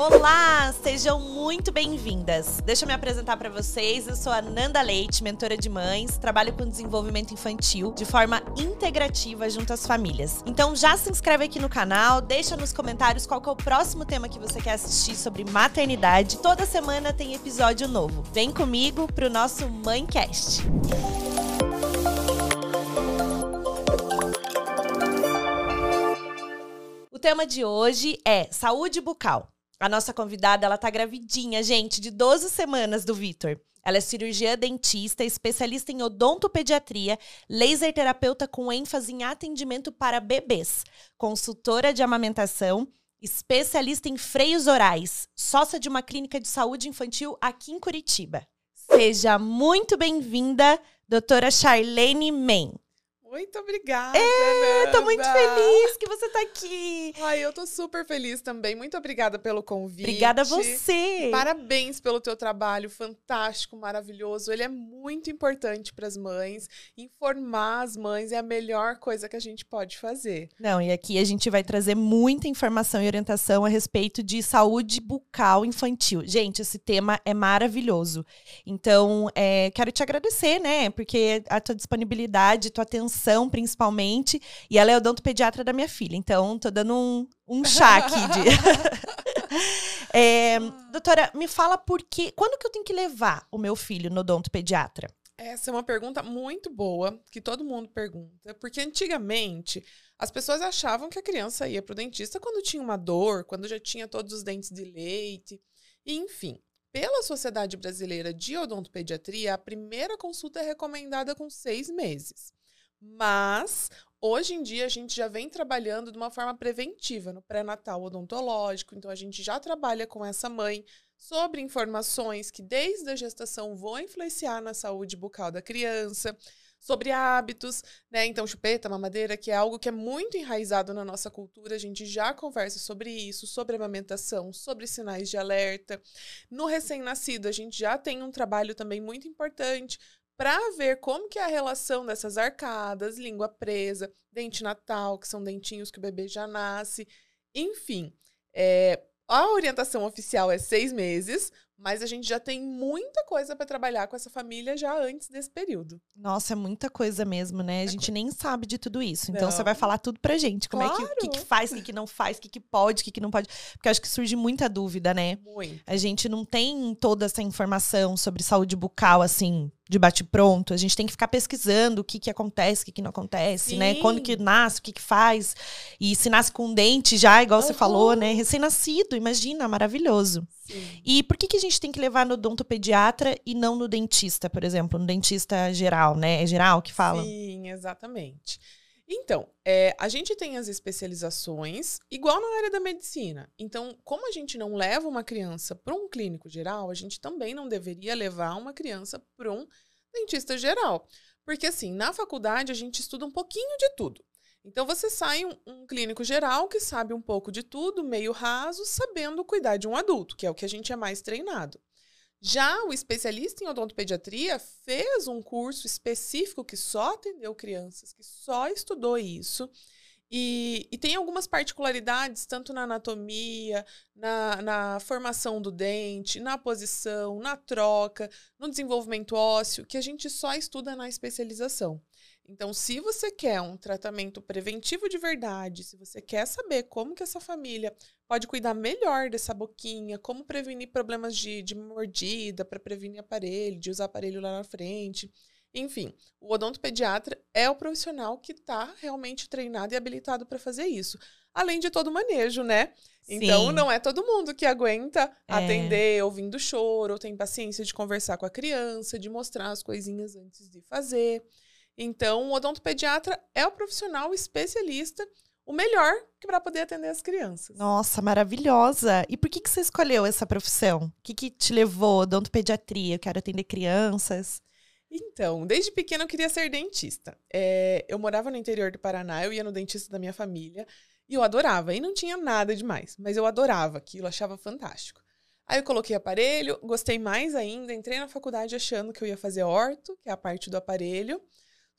Olá, sejam muito bem-vindas. Deixa eu me apresentar para vocês. Eu sou a Nanda Leite, mentora de mães, trabalho com desenvolvimento infantil de forma integrativa junto às famílias. Então já se inscreve aqui no canal, deixa nos comentários qual é o próximo tema que você quer assistir sobre maternidade. Toda semana tem episódio novo. Vem comigo pro nosso Mãecast. O tema de hoje é saúde bucal. A nossa convidada, ela tá gravidinha, gente, de 12 semanas do Vitor. Ela é cirurgiã dentista, especialista em odontopediatria, laser terapeuta com ênfase em atendimento para bebês, consultora de amamentação, especialista em freios orais, sócia de uma clínica de saúde infantil aqui em Curitiba. Seja muito bem-vinda, doutora Charlene Men. Muito obrigada. É, tô muito feliz que você tá aqui. Ai, eu tô super feliz também. Muito obrigada pelo convite. Obrigada a você. Parabéns pelo teu trabalho fantástico, maravilhoso. Ele é muito importante para as mães. Informar as mães é a melhor coisa que a gente pode fazer. Não, e aqui a gente vai trazer muita informação e orientação a respeito de saúde bucal infantil. Gente, esse tema é maravilhoso. Então, é, quero te agradecer, né? Porque a tua disponibilidade, tua atenção principalmente. E ela é odontopediatra da minha filha. Então, tô dando um, um chá aqui de. é, doutora, me fala por que. Quando que eu tenho que levar o meu filho no odontopediatra? Essa é uma pergunta muito boa, que todo mundo pergunta. Porque antigamente as pessoas achavam que a criança ia para o dentista quando tinha uma dor, quando já tinha todos os dentes de leite. E, enfim, pela Sociedade Brasileira de Odontopediatria, a primeira consulta é recomendada com seis meses. Mas hoje em dia a gente já vem trabalhando de uma forma preventiva no pré-natal odontológico, então a gente já trabalha com essa mãe sobre informações que desde a gestação vão influenciar na saúde bucal da criança, sobre hábitos, né? Então, chupeta, mamadeira, que é algo que é muito enraizado na nossa cultura, a gente já conversa sobre isso, sobre amamentação, sobre sinais de alerta. No recém-nascido, a gente já tem um trabalho também muito importante para ver como que é a relação dessas arcadas, língua presa, dente natal, que são dentinhos que o bebê já nasce, enfim. É, a orientação oficial é seis meses, mas a gente já tem muita coisa para trabalhar com essa família já antes desse período. Nossa, é muita coisa mesmo, né? A é gente nem sabe de tudo isso. Então não. você vai falar tudo pra gente. Como claro. é que, que, que faz, o que, que não faz, o que, que pode, o que, que não pode. Porque acho que surge muita dúvida, né? Muito. A gente não tem toda essa informação sobre saúde bucal, assim, de bate-pronto. A gente tem que ficar pesquisando o que, que acontece, o que, que não acontece, Sim. né? Quando que nasce, o que, que faz. E se nasce com um dente já, igual uhum. você falou, né? Recém-nascido, imagina, maravilhoso. Sim. E por que, que a gente tem que levar no odontopediatra e não no dentista, por exemplo? No dentista geral, né? É geral que fala? Sim, exatamente. Então, é, a gente tem as especializações, igual na área da medicina. Então, como a gente não leva uma criança para um clínico geral, a gente também não deveria levar uma criança para um dentista geral. Porque, assim, na faculdade a gente estuda um pouquinho de tudo. Então, você sai um, um clínico geral que sabe um pouco de tudo, meio raso, sabendo cuidar de um adulto, que é o que a gente é mais treinado. Já o especialista em odontopediatria fez um curso específico que só atendeu crianças, que só estudou isso. E, e tem algumas particularidades, tanto na anatomia, na, na formação do dente, na posição, na troca, no desenvolvimento ósseo, que a gente só estuda na especialização. Então, se você quer um tratamento preventivo de verdade, se você quer saber como que essa família pode cuidar melhor dessa boquinha, como prevenir problemas de, de mordida, para prevenir aparelho, de usar aparelho lá na frente, enfim, o odontopediatra é o profissional que está realmente treinado e habilitado para fazer isso. Além de todo o manejo, né? Sim. Então, não é todo mundo que aguenta é. atender ouvindo choro, ou tem paciência de conversar com a criança, de mostrar as coisinhas antes de fazer. Então, o odontopediatra é o profissional especialista, o melhor para poder atender as crianças. Nossa, maravilhosa! E por que, que você escolheu essa profissão? O que, que te levou odontopediatria? Eu quero atender crianças. Então, desde pequena eu queria ser dentista. É, eu morava no interior do Paraná, eu ia no dentista da minha família e eu adorava. E não tinha nada demais, mas eu adorava aquilo, achava fantástico. Aí eu coloquei aparelho, gostei mais ainda, entrei na faculdade achando que eu ia fazer orto, que é a parte do aparelho.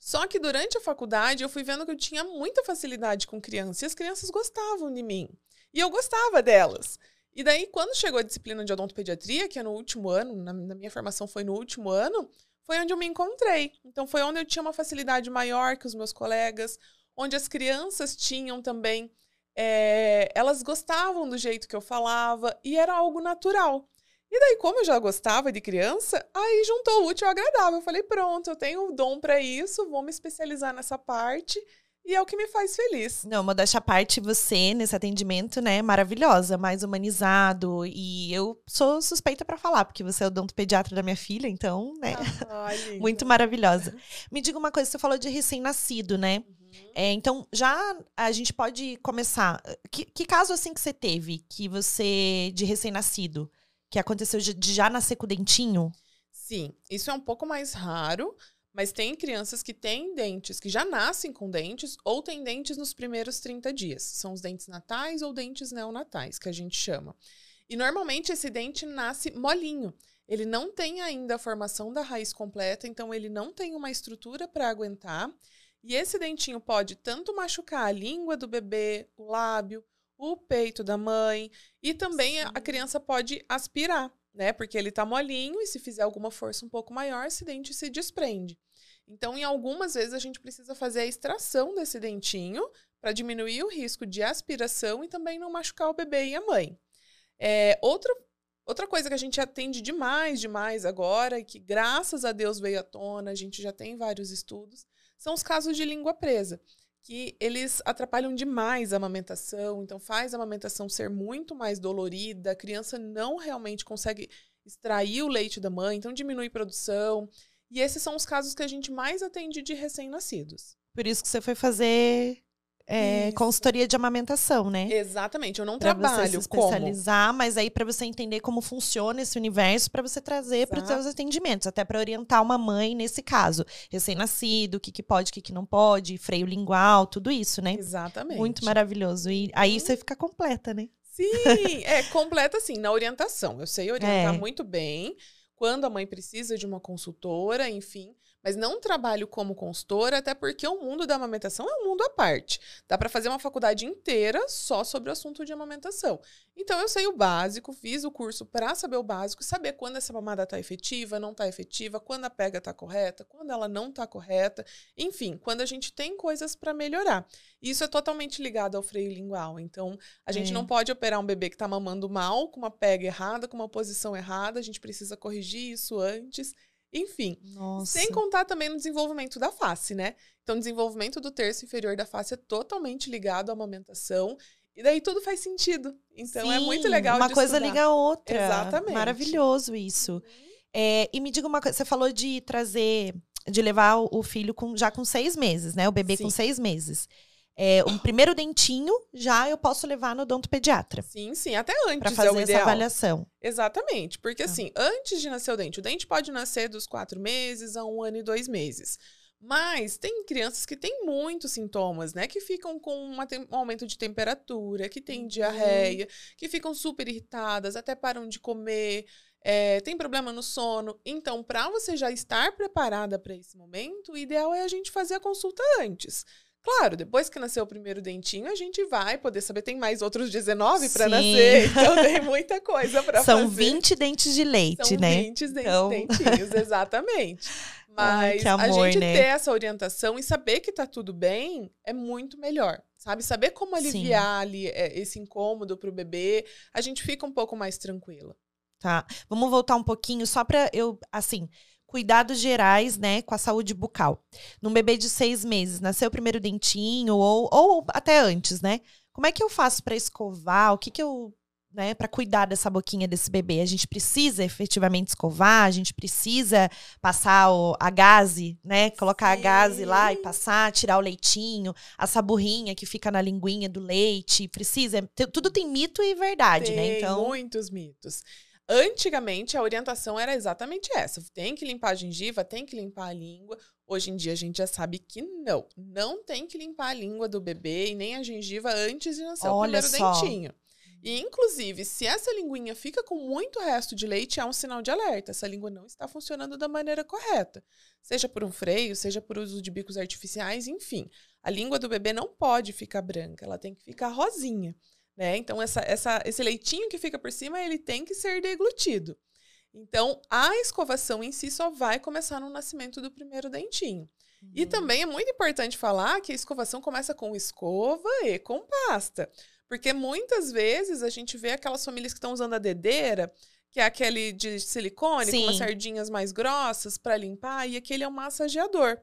Só que durante a faculdade eu fui vendo que eu tinha muita facilidade com crianças e as crianças gostavam de mim. E eu gostava delas. E daí, quando chegou a disciplina de odontopediatria, que é no último ano, na, minha formação foi no último ano, foi onde eu me encontrei. Então, foi onde eu tinha uma facilidade maior que os meus colegas, onde as crianças tinham também. É, elas gostavam do jeito que eu falava e era algo natural. E daí, como eu já gostava de criança, aí juntou o útil ao agradável. Eu falei, pronto, eu tenho o dom para isso, vou me especializar nessa parte e é o que me faz feliz. Não, modéstia à parte, você nesse atendimento, né, maravilhosa, mais humanizado. E eu sou suspeita para falar, porque você é o pediatra da minha filha, então, né, ah, muito maravilhosa. Me diga uma coisa, você falou de recém-nascido, né? Uhum. É, então, já a gente pode começar. Que, que caso assim que você teve, que você, de recém-nascido, que aconteceu de, de já nascer com o dentinho? Sim, isso é um pouco mais raro, mas tem crianças que têm dentes, que já nascem com dentes, ou têm dentes nos primeiros 30 dias. São os dentes natais ou dentes neonatais, que a gente chama. E normalmente esse dente nasce molinho. Ele não tem ainda a formação da raiz completa, então ele não tem uma estrutura para aguentar. E esse dentinho pode tanto machucar a língua do bebê, o lábio, o peito da mãe, e também Sim. a criança pode aspirar né? Porque ele tá molinho e se fizer alguma força um pouco maior, esse dente se desprende. Então, em algumas vezes, a gente precisa fazer a extração desse dentinho para diminuir o risco de aspiração e também não machucar o bebê e a mãe. É, outra, outra coisa que a gente atende demais, demais agora, e que graças a Deus veio à tona, a gente já tem vários estudos, são os casos de língua presa que eles atrapalham demais a amamentação, então faz a amamentação ser muito mais dolorida, a criança não realmente consegue extrair o leite da mãe, então diminui produção. E esses são os casos que a gente mais atende de recém-nascidos. Por isso que você foi fazer é, consultoria de amamentação, né? Exatamente. Eu não pra trabalho você se especializar, como? mas aí para você entender como funciona esse universo, para você trazer para os seus atendimentos, até para orientar uma mãe nesse caso, recém-nascido, o que, que pode, o que, que não pode, freio lingual, tudo isso, né? Exatamente. Muito maravilhoso. E aí você fica completa, né? Sim, é completa assim na orientação. Eu sei orientar é. muito bem quando a mãe precisa de uma consultora, enfim mas não trabalho como consultora, até porque o mundo da amamentação é um mundo à parte. Dá para fazer uma faculdade inteira só sobre o assunto de amamentação. Então eu sei o básico, fiz o curso para saber o básico, saber quando essa mamada está efetiva, não está efetiva, quando a pega está correta, quando ela não está correta, enfim, quando a gente tem coisas para melhorar. Isso é totalmente ligado ao freio lingual. Então, a gente é. não pode operar um bebê que está mamando mal, com uma pega errada, com uma posição errada, a gente precisa corrigir isso antes. Enfim, Nossa. sem contar também no desenvolvimento da face, né? Então, o desenvolvimento do terço inferior da face é totalmente ligado à amamentação. E daí tudo faz sentido. Então, Sim, é muito legal Uma coisa estudar. liga a outra. Exatamente. Maravilhoso isso. Uhum. É, e me diga uma coisa, você falou de trazer, de levar o filho com, já com seis meses, né? O bebê Sim. com seis meses é, um primeiro dentinho, já eu posso levar no odontopediatra. Sim, sim, até antes para fazer é essa avaliação. Exatamente, porque ah. assim, antes de nascer o dente, o dente pode nascer dos quatro meses a um ano e dois meses. Mas tem crianças que têm muitos sintomas, né? Que ficam com um aumento de temperatura, que têm uhum. diarreia, que ficam super irritadas, até param de comer, é, tem problema no sono. Então, para você já estar preparada para esse momento, o ideal é a gente fazer a consulta antes. Claro, depois que nasceu o primeiro dentinho, a gente vai poder saber. Tem mais outros 19 para nascer, então tem muita coisa para fazer. São 20 dentes de leite, São né? 20 então... dentinhos, exatamente. Mas Ai, amor, a gente né? ter essa orientação e saber que tá tudo bem é muito melhor. Sabe? Saber como aliviar ali é, esse incômodo pro bebê, a gente fica um pouco mais tranquila. Tá. Vamos voltar um pouquinho só para eu, assim, cuidados gerais, né, com a saúde bucal. Num bebê de seis meses, nasceu o primeiro dentinho, ou, ou até antes, né? Como é que eu faço para escovar? O que que eu, né, para cuidar dessa boquinha desse bebê? A gente precisa efetivamente escovar? A gente precisa passar o, a gaze, né? Colocar Sim. a gaze lá e passar, tirar o leitinho, a saburrinha que fica na linguinha do leite. Precisa. Tudo tem mito e verdade, né? tem né? Então, muitos mitos. Antigamente, a orientação era exatamente essa: tem que limpar a gengiva, tem que limpar a língua. Hoje em dia, a gente já sabe que não. Não tem que limpar a língua do bebê e nem a gengiva antes de nascer Olha o primeiro só. dentinho. E, inclusive, se essa linguinha fica com muito resto de leite, é um sinal de alerta. Essa língua não está funcionando da maneira correta. Seja por um freio, seja por uso de bicos artificiais, enfim. A língua do bebê não pode ficar branca, ela tem que ficar rosinha. Né? Então, essa, essa, esse leitinho que fica por cima, ele tem que ser deglutido. Então, a escovação em si só vai começar no nascimento do primeiro dentinho. Uhum. E também é muito importante falar que a escovação começa com escova e com pasta. Porque muitas vezes a gente vê aquelas famílias que estão usando a dedeira, que é aquele de silicone, Sim. com as sardinhas mais grossas para limpar, e aquele é um massageador.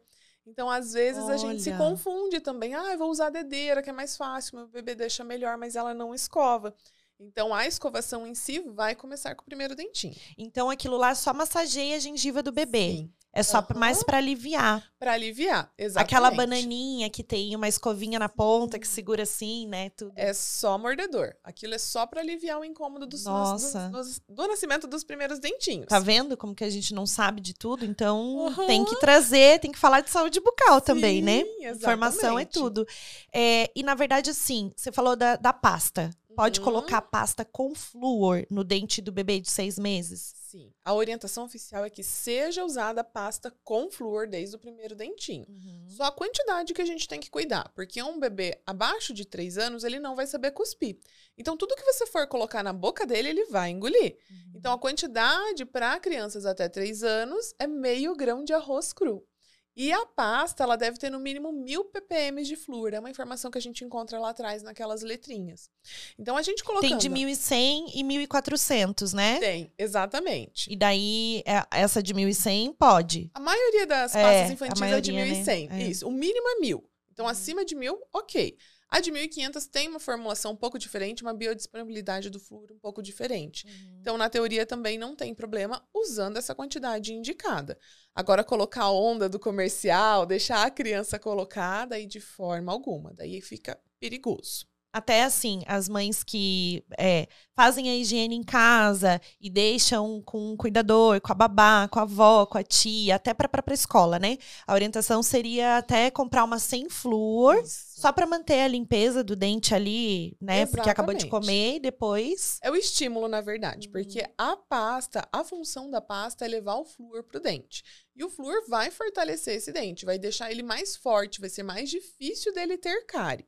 Então, às vezes, Olha. a gente se confunde também. Ah, eu vou usar a dedeira, que é mais fácil, meu bebê deixa melhor, mas ela não escova. Então, a escovação em si vai começar com o primeiro dentinho. Então, aquilo lá só massageia a gengiva do bebê. Sim. É só uhum. mais para aliviar. Para aliviar, exatamente. Aquela bananinha que tem uma escovinha na ponta que segura assim, né? Tudo. É só mordedor. Aquilo é só para aliviar o incômodo dos, Nossa. Dos, do, do, nascimento dos primeiros dentinhos. Tá vendo como que a gente não sabe de tudo? Então uhum. tem que trazer, tem que falar de saúde bucal Sim, também, né? Exatamente. Informação é tudo. É, e na verdade, assim, você falou da, da pasta. Pode colocar pasta com flúor no dente do bebê de seis meses? Sim. A orientação oficial é que seja usada pasta com flúor desde o primeiro dentinho. Uhum. Só a quantidade que a gente tem que cuidar, porque um bebê abaixo de três anos, ele não vai saber cuspir. Então, tudo que você for colocar na boca dele, ele vai engolir. Uhum. Então, a quantidade para crianças até três anos é meio grão de arroz cru. E a pasta, ela deve ter no mínimo mil ppm de flúor. É uma informação que a gente encontra lá atrás naquelas letrinhas. Então, a gente colocando... Tem de 1.100 e 1.400, né? Tem, exatamente. E daí, é, essa de 1.100 pode? A maioria das pastas é, infantis maioria, é de 1.100. Né? É. Isso. O mínimo é mil. Então, acima de mil, ok. A de 1.500 tem uma formulação um pouco diferente, uma biodisponibilidade do flúor um pouco diferente. Uhum. Então, na teoria, também não tem problema usando essa quantidade indicada. Agora, colocar a onda do comercial, deixar a criança colocada, aí de forma alguma. Daí fica perigoso até assim, as mães que é, fazem a higiene em casa e deixam com o cuidador, com a babá, com a avó, com a tia, até para para escola, né? A orientação seria até comprar uma sem flúor, Isso. só para manter a limpeza do dente ali, né? Exatamente. Porque acabou de comer e depois. É o estímulo, na verdade, porque uhum. a pasta, a função da pasta é levar o flúor pro dente. E o flúor vai fortalecer esse dente, vai deixar ele mais forte, vai ser mais difícil dele ter cárie.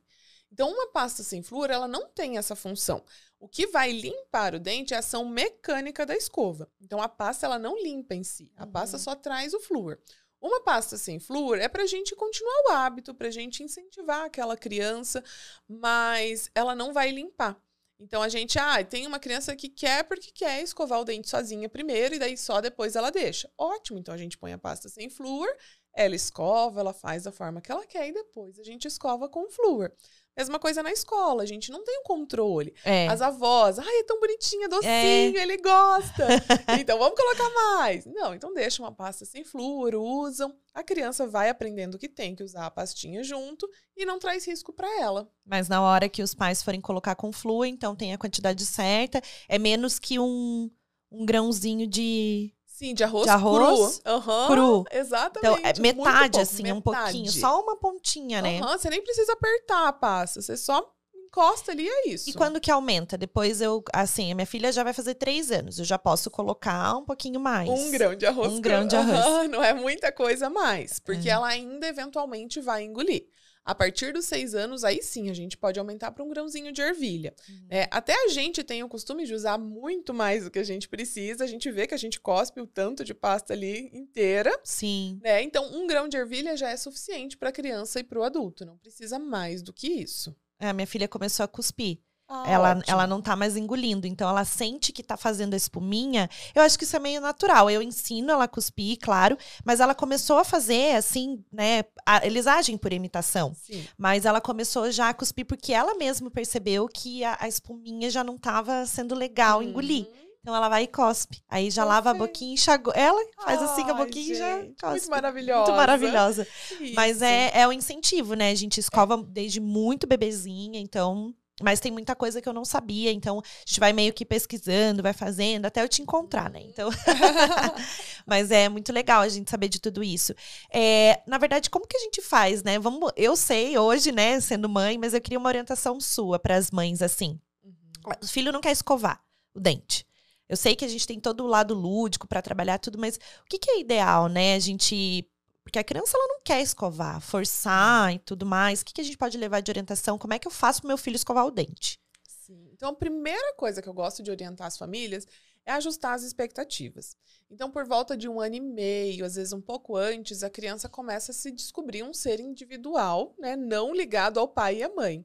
Então, uma pasta sem flúor, ela não tem essa função. O que vai limpar o dente é a ação mecânica da escova. Então, a pasta ela não limpa em si. A uhum. pasta só traz o flúor. Uma pasta sem flúor é para a gente continuar o hábito, para a gente incentivar aquela criança, mas ela não vai limpar. Então a gente, ah, tem uma criança que quer porque quer escovar o dente sozinha primeiro e daí só depois ela deixa. Ótimo, então a gente põe a pasta sem flúor, ela escova, ela faz da forma que ela quer e depois a gente escova com flúor. Mesma coisa na escola, a gente não tem o um controle. É. As avós, ai, é tão bonitinha, docinho, é. ele gosta. então vamos colocar mais. Não, então deixa uma pasta sem flúor, usam. A criança vai aprendendo que tem que usar a pastinha junto e não traz risco para ela. Mas na hora que os pais forem colocar com flúor, então tem a quantidade certa, é menos que um, um grãozinho de Sim, de arroz, de arroz cru. Uhum, cru. Exatamente. Então, é metade, assim, metade. um pouquinho. Só uma pontinha, né? Uhum, você nem precisa apertar a pasta. Você só encosta ali é isso. E quando que aumenta? Depois eu, assim, a minha filha já vai fazer três anos. Eu já posso colocar um pouquinho mais. Um grão de arroz. Um grão de arroz. Uhum, não é muita coisa mais. Porque é. ela ainda eventualmente vai engolir. A partir dos seis anos, aí sim, a gente pode aumentar para um grãozinho de ervilha. Uhum. É, até a gente tem o costume de usar muito mais do que a gente precisa. A gente vê que a gente cospe o tanto de pasta ali inteira. Sim. Né? Então, um grão de ervilha já é suficiente para a criança e para o adulto. Não precisa mais do que isso. É, a minha filha começou a cuspir. Ah, ela, ela não tá mais engolindo, então ela sente que tá fazendo a espuminha. Eu acho que isso é meio natural. Eu ensino ela a cuspir, claro, mas ela começou a fazer assim, né? A, eles agem por imitação. Sim. Mas ela começou já a cuspir porque ela mesma percebeu que a, a espuminha já não tava sendo legal uhum. engolir. Então ela vai e cospe. Aí já lava a boquinha e enxagou. Ela faz assim com a boquinha gente, e já cospe. Muito maravilhosa. Muito maravilhosa. Isso. Mas é, é o incentivo, né? A gente escova é. desde muito bebezinha, então mas tem muita coisa que eu não sabia, então a gente vai meio que pesquisando, vai fazendo, até eu te encontrar, né? Então. Mas é muito legal a gente saber de tudo isso. É, na verdade, como que a gente faz, né? Vamos, eu sei hoje, né, sendo mãe, mas eu queria uma orientação sua para as mães assim. Uhum. O filho não quer escovar o dente. Eu sei que a gente tem todo o lado lúdico para trabalhar tudo, mas o que, que é ideal, né? A gente porque a criança ela não quer escovar, forçar e tudo mais. O que, que a gente pode levar de orientação? Como é que eu faço pro meu filho escovar o dente? Sim. Então, a primeira coisa que eu gosto de orientar as famílias é ajustar as expectativas. Então, por volta de um ano e meio, às vezes um pouco antes, a criança começa a se descobrir um ser individual, né, não ligado ao pai e à mãe.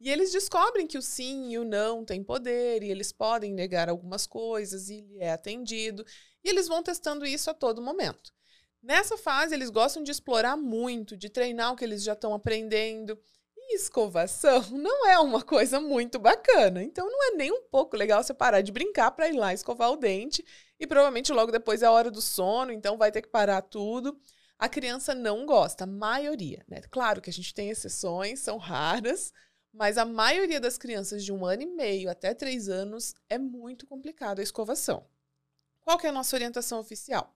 E eles descobrem que o sim e o não têm poder, e eles podem negar algumas coisas, e ele é atendido, e eles vão testando isso a todo momento. Nessa fase, eles gostam de explorar muito, de treinar o que eles já estão aprendendo. E escovação não é uma coisa muito bacana. Então, não é nem um pouco legal você parar de brincar para ir lá escovar o dente. E provavelmente logo depois é a hora do sono, então vai ter que parar tudo. A criança não gosta, a maioria. Né? Claro que a gente tem exceções, são raras, mas a maioria das crianças de um ano e meio até três anos é muito complicado a escovação. Qual que é a nossa orientação oficial?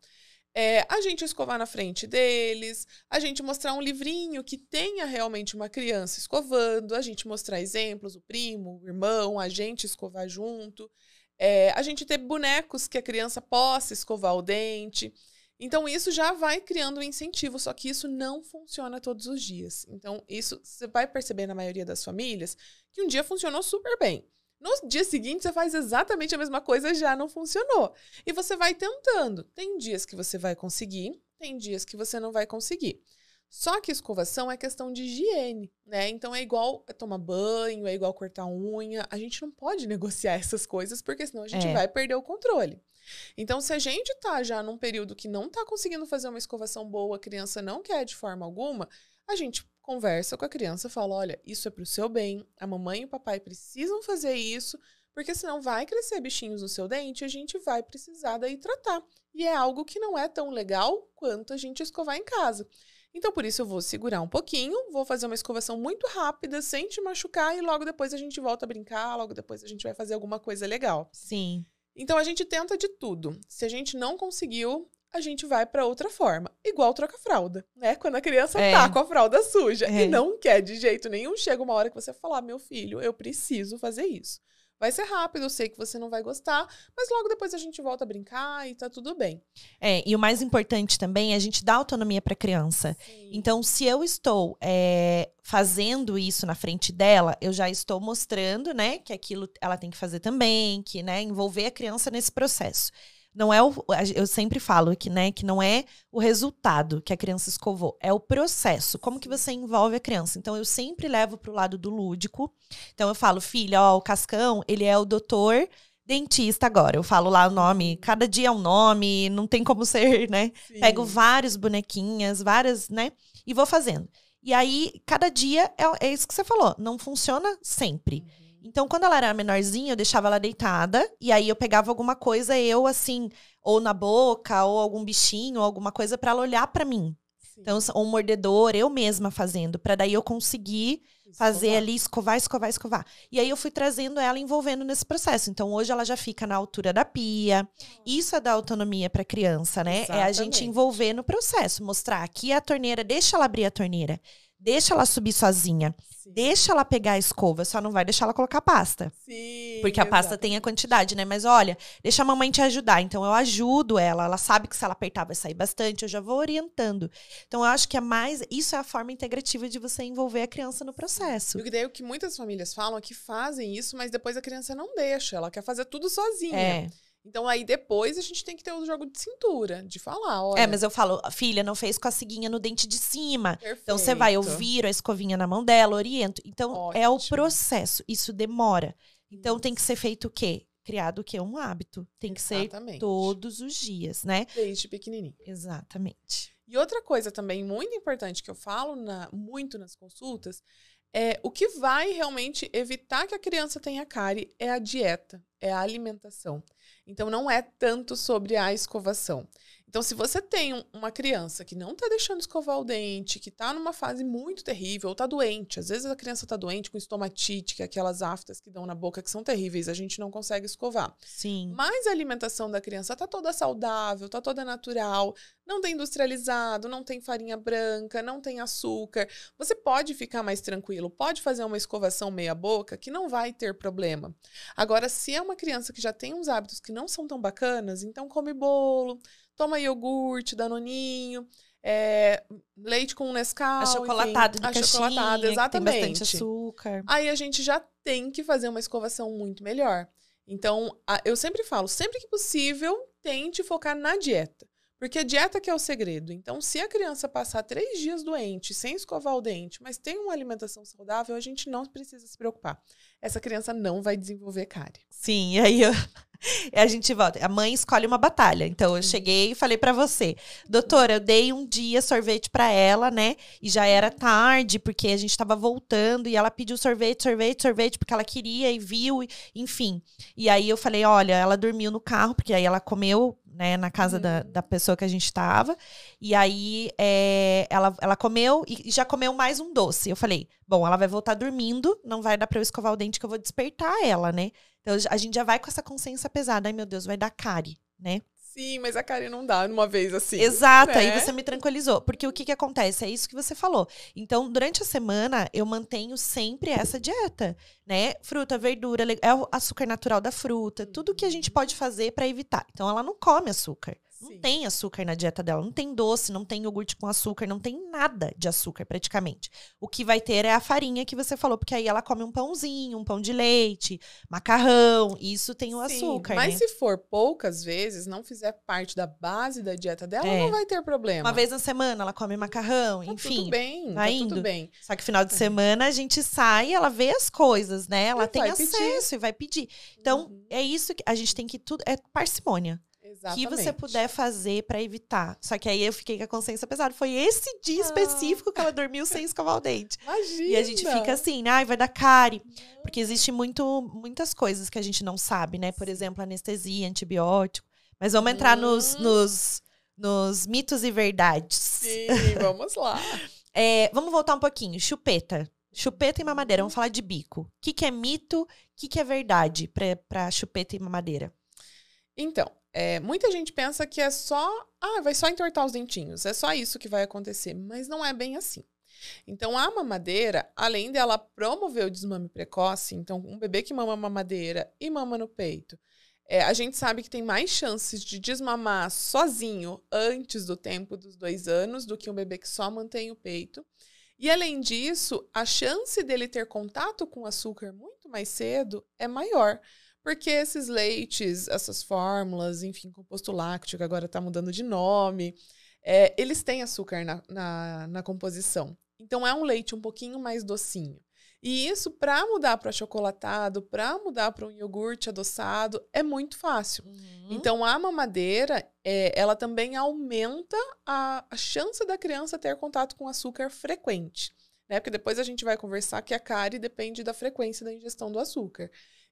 É, a gente escovar na frente deles, a gente mostrar um livrinho que tenha realmente uma criança escovando, a gente mostrar exemplos, o primo, o irmão, a gente escovar junto, é, a gente ter bonecos que a criança possa escovar o dente. Então, isso já vai criando um incentivo, só que isso não funciona todos os dias. Então, isso você vai perceber na maioria das famílias que um dia funcionou super bem. No dia seguinte, você faz exatamente a mesma coisa, já não funcionou. E você vai tentando. Tem dias que você vai conseguir, tem dias que você não vai conseguir. Só que escovação é questão de higiene, né? Então é igual tomar banho, é igual cortar unha. A gente não pode negociar essas coisas, porque senão a gente é. vai perder o controle. Então, se a gente tá já num período que não tá conseguindo fazer uma escovação boa, a criança não quer de forma alguma, a gente conversa com a criança, fala: olha, isso é para o seu bem, a mamãe e o papai precisam fazer isso, porque senão vai crescer bichinhos no seu dente e a gente vai precisar daí tratar. E é algo que não é tão legal quanto a gente escovar em casa. Então, por isso, eu vou segurar um pouquinho, vou fazer uma escovação muito rápida, sem te machucar, e logo depois a gente volta a brincar, logo depois a gente vai fazer alguma coisa legal. Sim. Então, a gente tenta de tudo. Se a gente não conseguiu, a gente vai para outra forma. Igual troca fralda, né? Quando a criança é. tá com a fralda suja é. e não quer de jeito nenhum, chega uma hora que você falar, meu filho, eu preciso fazer isso. Vai ser rápido, eu sei que você não vai gostar, mas logo depois a gente volta a brincar e tá tudo bem. É, e o mais importante também é a gente dar autonomia para a criança. Sim. Então, se eu estou é, fazendo isso na frente dela, eu já estou mostrando, né, que aquilo ela tem que fazer também, que, né, envolver a criança nesse processo não é o. Eu sempre falo que, né, que não é o resultado que a criança escovou, é o processo. Como que você envolve a criança? Então, eu sempre levo para o lado do lúdico. Então, eu falo, filha, ó, o Cascão, ele é o doutor dentista agora. Eu falo lá o nome, cada dia é um nome, não tem como ser, né? Sim. Pego várias bonequinhas, várias, né? E vou fazendo. E aí, cada dia é, é isso que você falou, não funciona sempre. Uhum. Então, quando ela era menorzinha, eu deixava ela deitada. E aí eu pegava alguma coisa, eu assim, ou na boca, ou algum bichinho, ou alguma coisa para ela olhar para mim. Sim. Então, um mordedor, eu mesma fazendo, para daí eu conseguir escovar. fazer ali, escovar, escovar, escovar. E aí eu fui trazendo ela, envolvendo nesse processo. Então, hoje ela já fica na altura da pia. Isso é dar autonomia para criança, né? Exatamente. É a gente envolver no processo, mostrar aqui é a torneira, deixa ela abrir a torneira. Deixa ela subir sozinha. Sim. Deixa ela pegar a escova, só não vai deixar ela colocar pasta. Sim. Porque a pasta tem a quantidade, né? Mas olha, deixa a mamãe te ajudar. Então eu ajudo ela. Ela sabe que se ela apertar vai sair bastante, eu já vou orientando. Então eu acho que é mais. Isso é a forma integrativa de você envolver a criança no processo. E daí o que muitas famílias falam é que fazem isso, mas depois a criança não deixa. Ela quer fazer tudo sozinha. É. Então aí depois a gente tem que ter o jogo de cintura, de falar, olha. É, mas eu falo, filha, não fez com a ciguinha no dente de cima. Perfeito. Então você vai ouvir a escovinha na mão dela, oriento. Então Ótimo. é o processo, isso demora. Então isso. tem que ser feito o quê? Criado o quê? Um hábito. Tem que Exatamente. ser todos os dias, né? Desde pequenininho. Exatamente. E outra coisa também muito importante que eu falo na, muito nas consultas é, o que vai realmente evitar que a criança tenha cárie é a dieta, é a alimentação. Então, não é tanto sobre a escovação. Então, se você tem uma criança que não está deixando escovar o dente, que está numa fase muito terrível, ou está doente, às vezes a criança está doente com estomatite, que é aquelas aftas que dão na boca que são terríveis, a gente não consegue escovar. Sim. Mas a alimentação da criança está toda saudável, está toda natural, não tem industrializado, não tem farinha branca, não tem açúcar. Você pode ficar mais tranquilo, pode fazer uma escovação meia boca que não vai ter problema. Agora, se é uma criança que já tem uns hábitos que não são tão bacanas, então come bolo, toma iogurte, danoninho. é, leite com Nescau. Achocolatado enfim, de achocolatado, caixinha, exatamente. tem bastante açúcar. Aí a gente já tem que fazer uma escovação muito melhor. Então, eu sempre falo, sempre que possível, tente focar na dieta. Porque a dieta que é o segredo. Então, se a criança passar três dias doente, sem escovar o dente, mas tem uma alimentação saudável, a gente não precisa se preocupar. Essa criança não vai desenvolver cárie. Sim, e aí eu- a gente volta. A mãe escolhe uma batalha. Então eu cheguei e falei pra você, doutora, eu dei um dia sorvete pra ela, né? E já era tarde, porque a gente tava voltando e ela pediu sorvete, sorvete, sorvete, porque ela queria e viu, enfim. E aí eu falei, olha, ela dormiu no carro, porque aí ela comeu, né, na casa da, Uhum. da pessoa que a gente tava. E aí é, ela, ela comeu e já comeu mais um doce. Eu falei, bom, ela vai voltar dormindo, não vai dar pra eu escovar o dente que eu vou despertar ela, né? Então a gente já vai com essa consciência pesada. Ai, meu Deus, vai dar cárie, né? Sim, mas a cárie não dá numa vez assim. Exato, aí né? você me tranquilizou. Porque o que que acontece? É isso que você falou. Então, durante a semana, eu mantenho sempre essa dieta, né? Fruta, verdura, é o açúcar natural da fruta, tudo que a gente pode fazer pra evitar. Então, ela não come açúcar. Não Sim. tem açúcar na dieta dela, não tem doce, não tem iogurte com açúcar, não tem nada de açúcar praticamente. O que vai ter é a farinha que você falou, porque aí ela come um pãozinho, um pão de leite, macarrão, isso tem o Sim, açúcar, Mas né? se for poucas vezes, não fizer parte da base da dieta dela, É. não vai ter problema. Uma vez na semana ela come macarrão, Tá enfim. tudo bem, tá tudo indo. bem. Só que final de semana a gente sai, ela vê as coisas, né? Ela E tem acesso pedir. e vai pedir. Então, Uhum, é isso que a gente tem que tudo é parcimônia. O que exatamente. você puder fazer pra evitar. Só que aí eu fiquei com a consciência pesada. Foi esse dia Ah. específico que ela dormiu sem escovar o dente. Imagina. E a gente fica assim, ai, vai dar cárie. Porque existe muito, muitas coisas que a gente não sabe, né? Por exemplo, anestesia, antibiótico. Mas vamos entrar nos, Hum. nos, nos mitos e verdades. Sim, vamos lá. É, vamos voltar um pouquinho. Chupeta. Chupeta e mamadeira. Vamos falar de bico. O que, que é mito? O que, que é verdade pra chupeta e mamadeira? Então, é, muita gente pensa que é só. Ah, vai só entortar os dentinhos. É só isso que vai acontecer. Mas não é bem assim. Então, a mamadeira, além dela promover o desmame precoce, então, um bebê que mama mamadeira e mama no peito, é, a gente sabe que tem mais chances de desmamar sozinho antes do tempo dos dois anos do que um bebê que só mantém o peito. E além disso, a chance dele ter contato com açúcar muito mais cedo é maior. Porque esses leites, essas fórmulas, enfim, composto lácteo, que agora está mudando de nome, é, eles têm açúcar na, na, na composição. Então é um leite um pouquinho mais docinho. E isso, para mudar para achocolatado, para mudar para um iogurte adoçado, é muito fácil. Então, a mamadeira, é, ela também aumenta a, a chance da criança ter contato com açúcar frequente. Né? Porque depois a gente vai conversar que a cárie depende da frequência da ingestão do açúcar.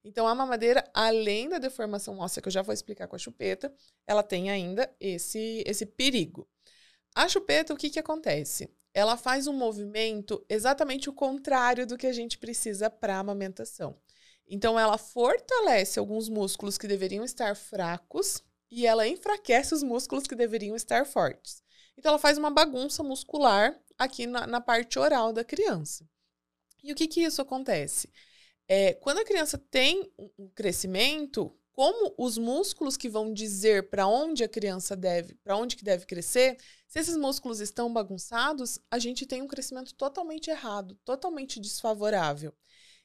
Então, a mamadeira, além da deformação óssea, que eu já vou explicar com a chupeta, ela tem ainda esse, esse perigo. A chupeta, o que, que acontece? Ela faz um movimento exatamente o contrário do que a gente precisa para amamentação. Então, ela fortalece alguns músculos que deveriam estar fracos e ela enfraquece os músculos que deveriam estar fortes. Então, ela faz uma bagunça muscular aqui na, na parte oral da criança. E o que, que isso acontece? É, quando a criança tem um- crescimento, como os músculos que vão dizer para onde a criança deve, para onde que deve crescer, se esses músculos estão bagunçados, a gente tem um crescimento totalmente errado, totalmente desfavorável.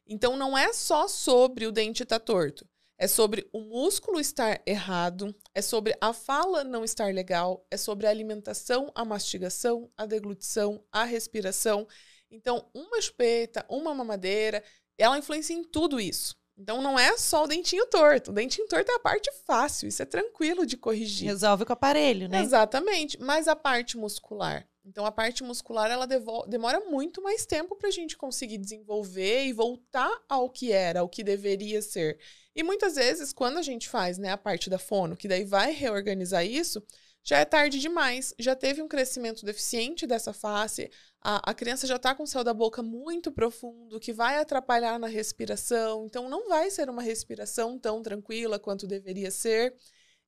Então não é só sobre o dente estar torto, é sobre o músculo estar errado, é sobre a fala não estar legal, é sobre a alimentação, a mastigação, a deglutição, a respiração. Então, uma chupeta, uma mamadeira, ela influencia em tudo isso. Então não é só o dentinho torto. O dentinho torto é a parte fácil, isso é tranquilo de corrigir. Resolve com o aparelho, né? Exatamente. Mas a parte muscular. Então, a parte muscular, ela demora muito mais tempo para a gente conseguir desenvolver e voltar ao que era, ao que deveria ser. E muitas vezes, quando a gente faz né, a parte da fono, que daí vai reorganizar isso, já é tarde demais. Já teve um crescimento deficiente dessa face, a, a criança já está com o céu da boca muito profundo, que vai atrapalhar na respiração. Então, não vai ser uma respiração tão tranquila quanto deveria ser.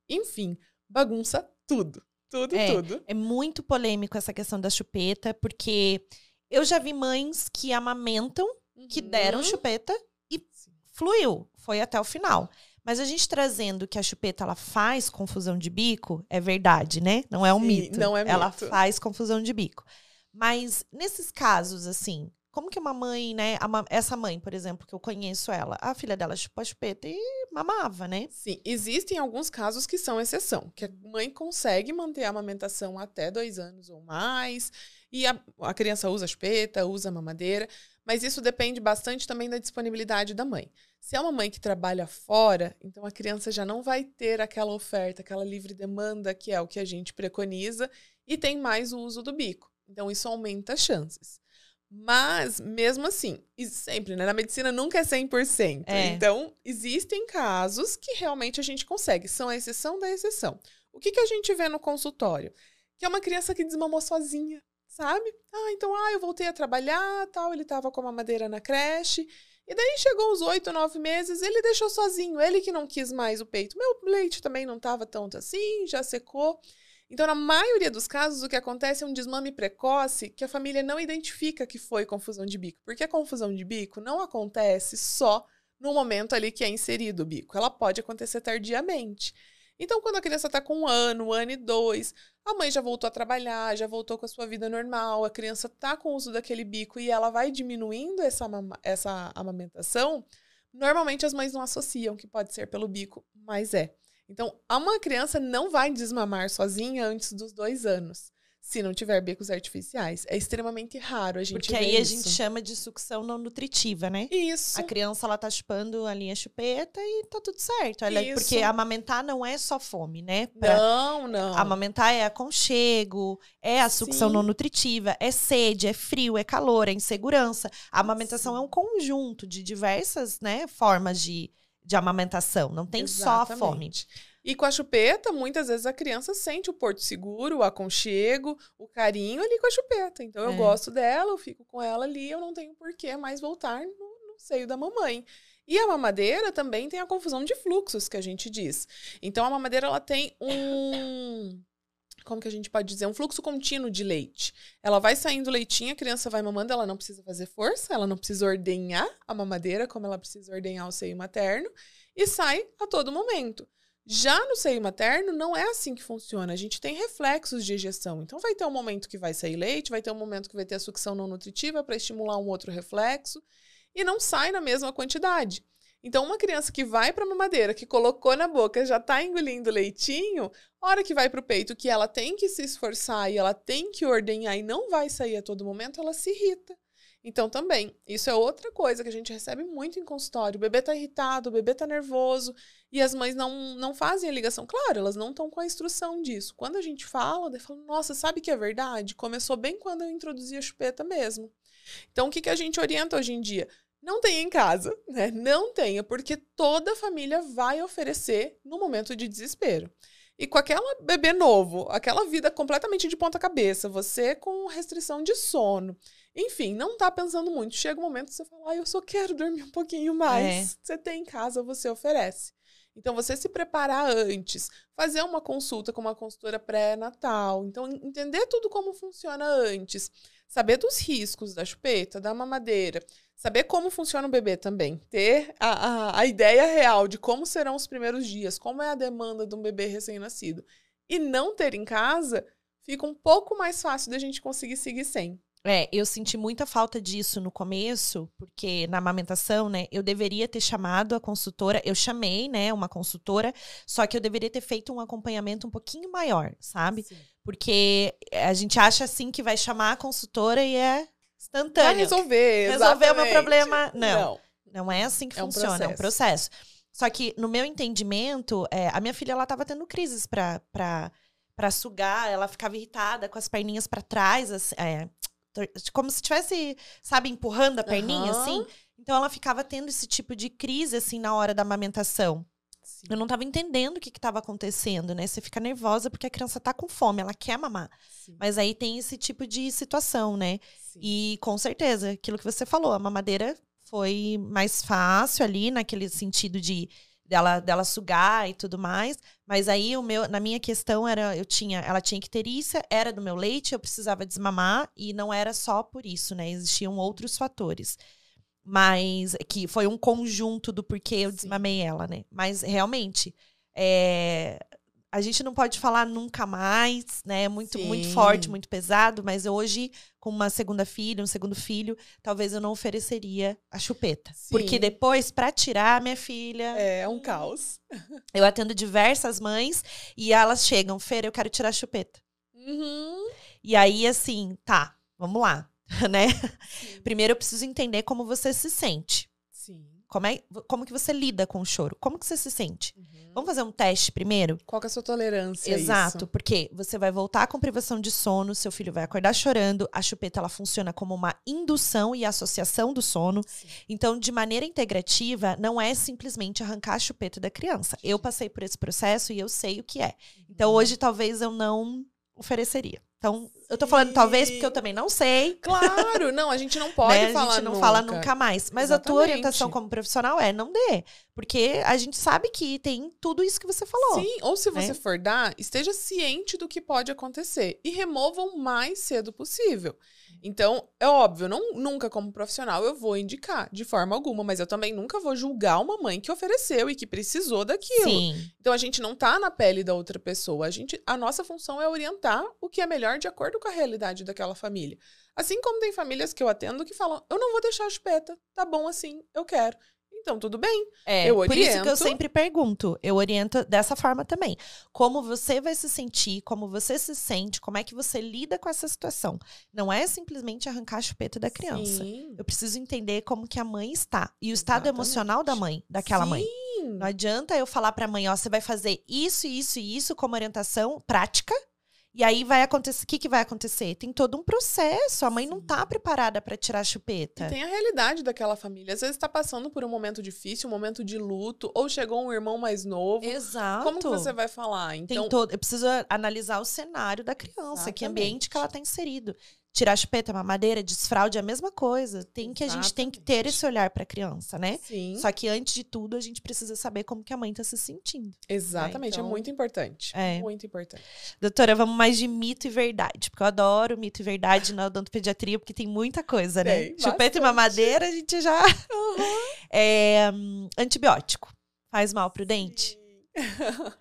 Enfim, bagunça tudo. Tudo, É. tudo. É muito polêmico essa questão da chupeta, porque eu já vi mães que amamentam, que deram Uhum. chupeta e Sim. fluiu, foi até o final. Mas a gente trazendo que a chupeta ela faz confusão de bico, é verdade, né? Não é um Sim, mito. não é Ela mito. faz confusão de bico. Mas nesses casos, assim, como que uma mãe, né? a essa mãe, por exemplo, que eu conheço ela, a filha dela chupa a chupeta e mamava, né? Sim, existem alguns casos que são exceção, que a mãe consegue manter a amamentação até dois anos ou mais, e a, a criança usa chupeta, usa mamadeira, mas isso depende bastante também da disponibilidade da mãe. Se é uma mãe que trabalha fora, então a criança já não vai ter aquela oferta, aquela livre demanda, que é o que a gente preconiza, e tem mais o uso do bico. Então isso aumenta as chances. Mas, mesmo assim, e sempre, né? Na medicina nunca é 100%. É. Então, existem casos que realmente a gente consegue. São a exceção da exceção. O que, que a gente vê no consultório? Que é uma criança que desmamou sozinha, sabe? Ah, então, ah, eu voltei a trabalhar, tal, ele tava com a mamadeira na creche. E daí chegou os oito, nove meses, ele deixou sozinho, ele que não quis mais o peito. Meu leite também não tava tanto assim, já secou. Então, na maioria dos casos, o que acontece é um desmame precoce que a família não identifica que foi confusão de bico. Porque a confusão de bico não acontece só no momento ali que é inserido o bico. Ela pode acontecer tardiamente. Então, quando a criança está com um ano, um ano e dois, a mãe já voltou a trabalhar, já voltou com a sua vida normal, a criança está com o uso daquele bico e ela vai diminuindo essa, essa amamentação, normalmente as mães não associam que pode ser pelo bico, mas é. Então, uma criança não vai desmamar sozinha antes dos dois anos, se não tiver bicos artificiais. É extremamente raro a gente Porque aí a isso. gente chama de sucção não nutritiva, né? Isso. A criança, ela tá chupando a chupeta e tá tudo certo. Ela- Isso. Porque amamentar não é só fome, né? Pra- Não, não. Amamentar é aconchego, é a sucção Sim. não nutritiva, é sede, é frio, é calor, é insegurança. A amamentação Sim. é um conjunto de diversas né, formas de, de amamentação. Não tem só a fome. E com a chupeta, muitas vezes a criança sente o porto seguro, o aconchego, o carinho ali com a chupeta. Então eu É. gosto dela, eu fico com ela ali, eu não tenho por que mais voltar no, no seio da mamãe. E a mamadeira também tem a confusão de fluxos que a gente diz. Então a mamadeira ela tem um como que a gente pode dizer, um fluxo contínuo de leite. Ela vai saindo leitinho, a criança vai mamando, ela não precisa fazer força, ela não precisa ordenhar a mamadeira como ela precisa ordenhar o seio materno e sai a todo momento. Já no seio materno, não é assim que funciona. A gente tem reflexos de ejeção. Então, vai ter um momento que vai sair leite, vai ter um momento que vai ter a sucção não nutritiva para estimular um outro reflexo, e não sai na mesma quantidade. Então, uma criança que vai para a mamadeira, que colocou na boca, já está engolindo leitinho, hora que vai para o peito, que ela tem que se esforçar e ela tem que ordenhar e não vai sair a todo momento, ela se irrita. Então, também, isso é outra coisa que a gente recebe muito em consultório. O bebê tá irritado, o bebê tá nervoso, e as mães não, não fazem a ligação. Claro, elas não estão com a instrução disso. Quando a gente fala, daí fala, nossa, sabe que é verdade? Começou bem quando eu introduzi a chupeta mesmo. Então, o que, que a gente orienta hoje em dia? Não tenha em casa, né? Não tenha, porque toda família vai oferecer no momento de desespero. E com aquela bebê novo, aquela vida completamente de ponta cabeça, você com restrição de sono, enfim, não tá pensando muito. Chega um momento que você fala, ah, eu só quero dormir um pouquinho mais. Você tem em casa, você oferece. Então, você se preparar antes, fazer uma consulta com uma consultora pré-natal, então entender tudo como funciona antes, saber dos riscos da chupeta, da mamadeira, saber como funciona o bebê também, ter a, a, a ideia real de como serão os primeiros dias, como é a demanda de um bebê recém-nascido, e não ter em casa, fica um pouco mais fácil da gente conseguir seguir sem. É, eu senti muita falta disso no começo, porque na amamentação, né, eu deveria ter chamado a consultora, eu chamei, né, uma consultora, só que eu deveria ter feito um acompanhamento um pouquinho maior, sabe? Sim. Porque a gente acha assim que vai chamar a consultora e é Vai instantâneo. resolver, Resolver o meu problema. Não, Não. não é assim que É um funciona, é um processo. Só que, no meu entendimento, é, a minha filha, ela tava tendo crises pra, pra, pra sugar, ela ficava irritada com as perninhas pra trás, assim, é, como se tivesse, sabe, empurrando a perninha, Aham. assim. Então, ela ficava tendo esse tipo de crise, assim, na hora da amamentação. Sim. Eu não tava entendendo o que que tava acontecendo, né? Você fica nervosa porque a criança tá com fome, ela quer mamar. Sim. Mas aí tem esse tipo de situação, né? Sim. E com certeza, aquilo que você falou, a mamadeira foi mais fácil ali, naquele sentido de dela, dela sugar e tudo mais. Mas aí o meu, na minha questão era, eu tinha, ela tinha icterícia, era do meu leite, eu precisava desmamar e não era só por isso, né? Existiam outros fatores. Mas que foi um conjunto do porquê eu Sim. desmamei ela, né? Mas realmente, é, a gente não pode falar nunca mais, né? É muito, muito forte, muito pesado, mas hoje, com uma segunda filha, um segundo filho, talvez eu não ofereceria a chupeta. Porque Sim. depois, pra tirar minha filha, É um caos. eu atendo diversas mães e elas chegam, Feira, eu quero tirar a chupeta. Uhum. E aí, assim, tá, vamos lá, né? Sim. Primeiro eu preciso entender como você se sente. Sim. Como, é, como que você lida com o choro? Como que você se sente? Uhum. Vamos fazer um teste primeiro? Qual que é a sua tolerância a Exato, isso? porque você vai voltar com privação de sono, seu filho vai acordar chorando, a chupeta ela funciona como uma indução e associação do sono. Sim. Então, de maneira integrativa, não é simplesmente arrancar a chupeta da criança. Eu passei por esse processo e eu sei o que é. Então, Uhum. hoje talvez eu não ofereceria. Então, eu tô falando talvez porque eu também não sei. Claro, não, a gente não pode né? falar A gente não nunca. fala nunca mais. Mas a tua Exatamente. orientação como profissional é não dê. Porque a gente sabe que tem tudo isso que você falou. Sim, ou se você né? for dar, esteja ciente do que pode acontecer e remova o mais cedo possível. Então, é óbvio, não, nunca como profissional eu vou indicar de forma alguma, mas eu também nunca vou julgar uma mãe que ofereceu e que precisou daquilo. Sim. Então a gente não tá na pele da outra pessoa. A gente, a nossa função é orientar o que é melhor de acordo com a realidade daquela família. Assim como tem famílias que eu atendo que falam: "Eu não vou deixar a chupeta, tá bom assim, eu quero". Então tudo bem. É, Eu por isso que eu oriento. sempre pergunto. Eu oriento dessa forma também. Como você vai se sentir, como você se sente, como é que você lida com essa situação. Não é simplesmente arrancar a chupeta da criança. Sim. Eu preciso entender como que a mãe está. E o estado Exatamente. emocional da mãe, daquela mãe. Sim. Não adianta eu falar pra mãe, ó, você vai fazer isso, isso e isso como orientação prática. E aí vai acontecer, o que, que vai acontecer? Tem todo um processo. A mãe não tá preparada pra tirar a chupeta. E tem a realidade daquela família. Às vezes está passando por um momento difícil, um momento de luto, ou chegou um irmão mais novo. Exato. Como que você vai falar? Tem Então, todo, eu preciso analisar o cenário da criança, que ambiente que ela Exatamente. está inserido. Tirar chupeta, mamadeira, desfraude é a mesma coisa. Tem que a gente tem que ter Exatamente. esse olhar para a criança, né? sim, Só que antes de tudo, a gente precisa saber como que a mãe está se sentindo. exatamente, então- é muito importante. É. Muito importante. Doutora, vamos mais de mito e verdade, porque eu adoro mito e verdade na odontopediatria, porque tem muita coisa, né? Tem, Chupeta bastante. e mamadeira, a gente já. É, hum, antibiótico. Faz mal pro dente? Sim.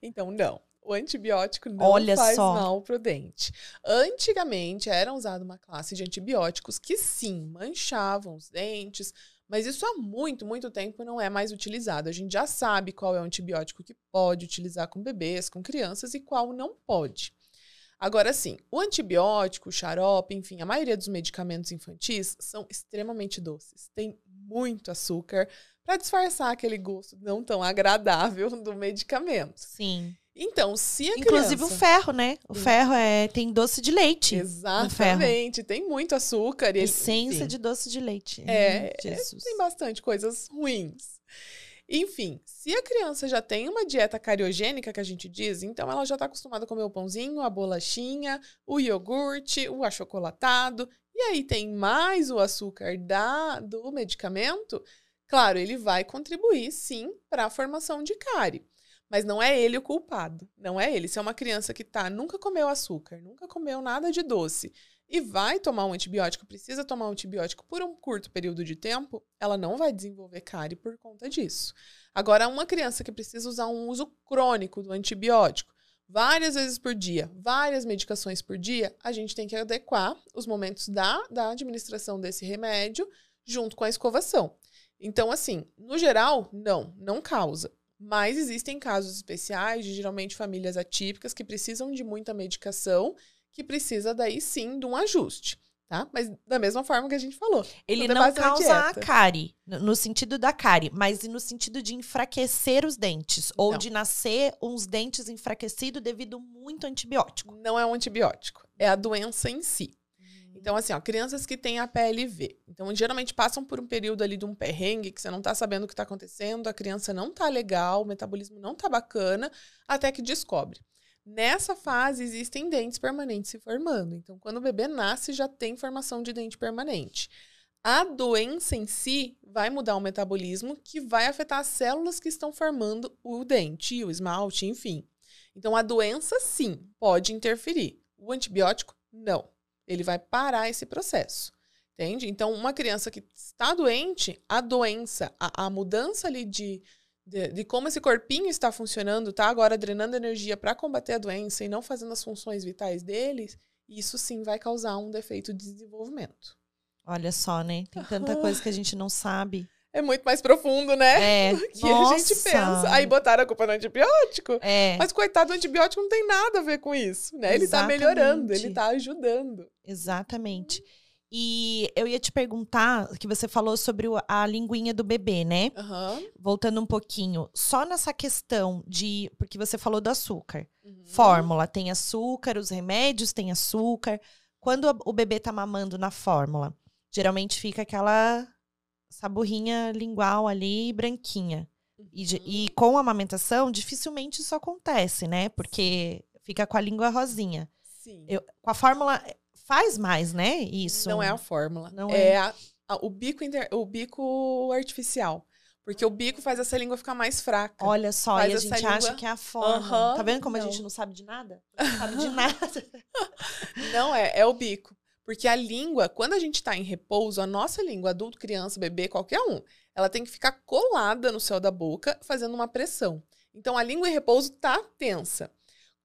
então, não. O antibiótico não Olha faz só. mal pro dente. Antigamente era usada uma classe de antibióticos que sim, manchavam os dentes, mas isso há muito, muito tempo não é mais utilizado. A gente já sabe qual é o antibiótico que pode utilizar com bebês, com crianças e qual não pode. Agora sim, o antibiótico, o xarope, enfim, a maioria dos medicamentos infantis são extremamente doces. Tem muito açúcar para disfarçar aquele gosto não tão agradável do medicamento. Sim. Então, se a Inclusive criança... o ferro, né? O ferro é, tem doce de leite. Exatamente, tem muito açúcar. E ele- Essência enfim, de doce de leite. É, Jesus. tem bastante coisas ruins. Enfim, se a criança já tem uma dieta cariogênica, que a gente diz, então ela já está acostumada a comer o pãozinho, a bolachinha, o iogurte, o achocolatado, e aí tem mais o açúcar da, do medicamento, claro, ele vai contribuir sim para a formação de cárie. Mas não é ele o culpado, não é ele. Se é uma criança que tá, nunca comeu açúcar, nunca comeu nada de doce, e vai tomar um antibiótico, precisa tomar um antibiótico por um curto período de tempo, ela não vai desenvolver cárie por conta disso. Agora, uma criança que precisa usar um uso crônico do antibiótico, várias vezes por dia, várias medicações por dia, a gente tem que adequar os momentos da, da administração desse remédio junto com a escovação. Então, assim, no geral, não, não causa. Mas existem casos especiais de geralmente famílias atípicas que precisam de muita medicação que precisa daí sim de um ajuste, tá? Mas da mesma forma que a gente falou. Ele é não causa a cárie, no no sentido da cárie, mas no sentido de enfraquecer os dentes. Ou Não. de nascer uns dentes enfraquecidos devido muito antibiótico. Não é um antibiótico, é a doença em si. Então, assim, ó, crianças que têm a PLV. Então, geralmente passam por um período ali de um perrengue que você não tá sabendo o que tá acontecendo, a criança não tá legal, o metabolismo não tá bacana, até que descobre. Nessa fase, existem dentes permanentes se formando. Então, quando o bebê nasce, já tem formação de dente permanente. A doença em si vai mudar o metabolismo, que vai afetar as células que estão formando o dente, o esmalte, enfim. Então, a doença, sim, pode interferir. O antibiótico, não. Ele vai parar esse processo. Entende? Então, uma criança que está doente, a doença, a, a mudança ali de, de, de, como esse corpinho está funcionando, tá agora drenando energia para combater a doença e não fazendo as funções vitais deles, isso sim vai causar um defeito de desenvolvimento. Olha só, né? Tem tanta coisa que a gente não sabe. É muito mais profundo, né? É. que a gente pensa. Aí botaram a culpa no antibiótico. É. Mas coitado do antibiótico não tem nada a ver com isso, né? Ele tá melhorando, ele tá ajudando. Exatamente. E eu ia te perguntar, que você falou sobre a linguinha do bebê, né? Uhum. Voltando um pouquinho, só nessa questão de. Porque você falou do açúcar. Uhum. Fórmula tem açúcar, os remédios têm açúcar. Quando o bebê tá mamando na fórmula, geralmente fica aquela saburrinha lingual ali, branquinha. Uhum. E, e com a amamentação, dificilmente isso acontece, né? Porque fica com a língua rosinha. Sim. Eu, com a fórmula faz mais, né? Isso. Não é a fórmula. Não é, é. A, a, o, bico inter, o bico artificial. Porque o bico faz essa língua ficar mais fraca. Olha só, faz e a gente língua... acha que é a forma. Uhum, tá vendo como não. a gente não sabe de nada? Não sabe de nada. não é, é o bico. Porque a língua, quando a gente está em repouso, a nossa língua, adulto, criança, bebê, qualquer um, ela tem que ficar colada no céu da boca, fazendo uma pressão. Então a língua em repouso tá tensa.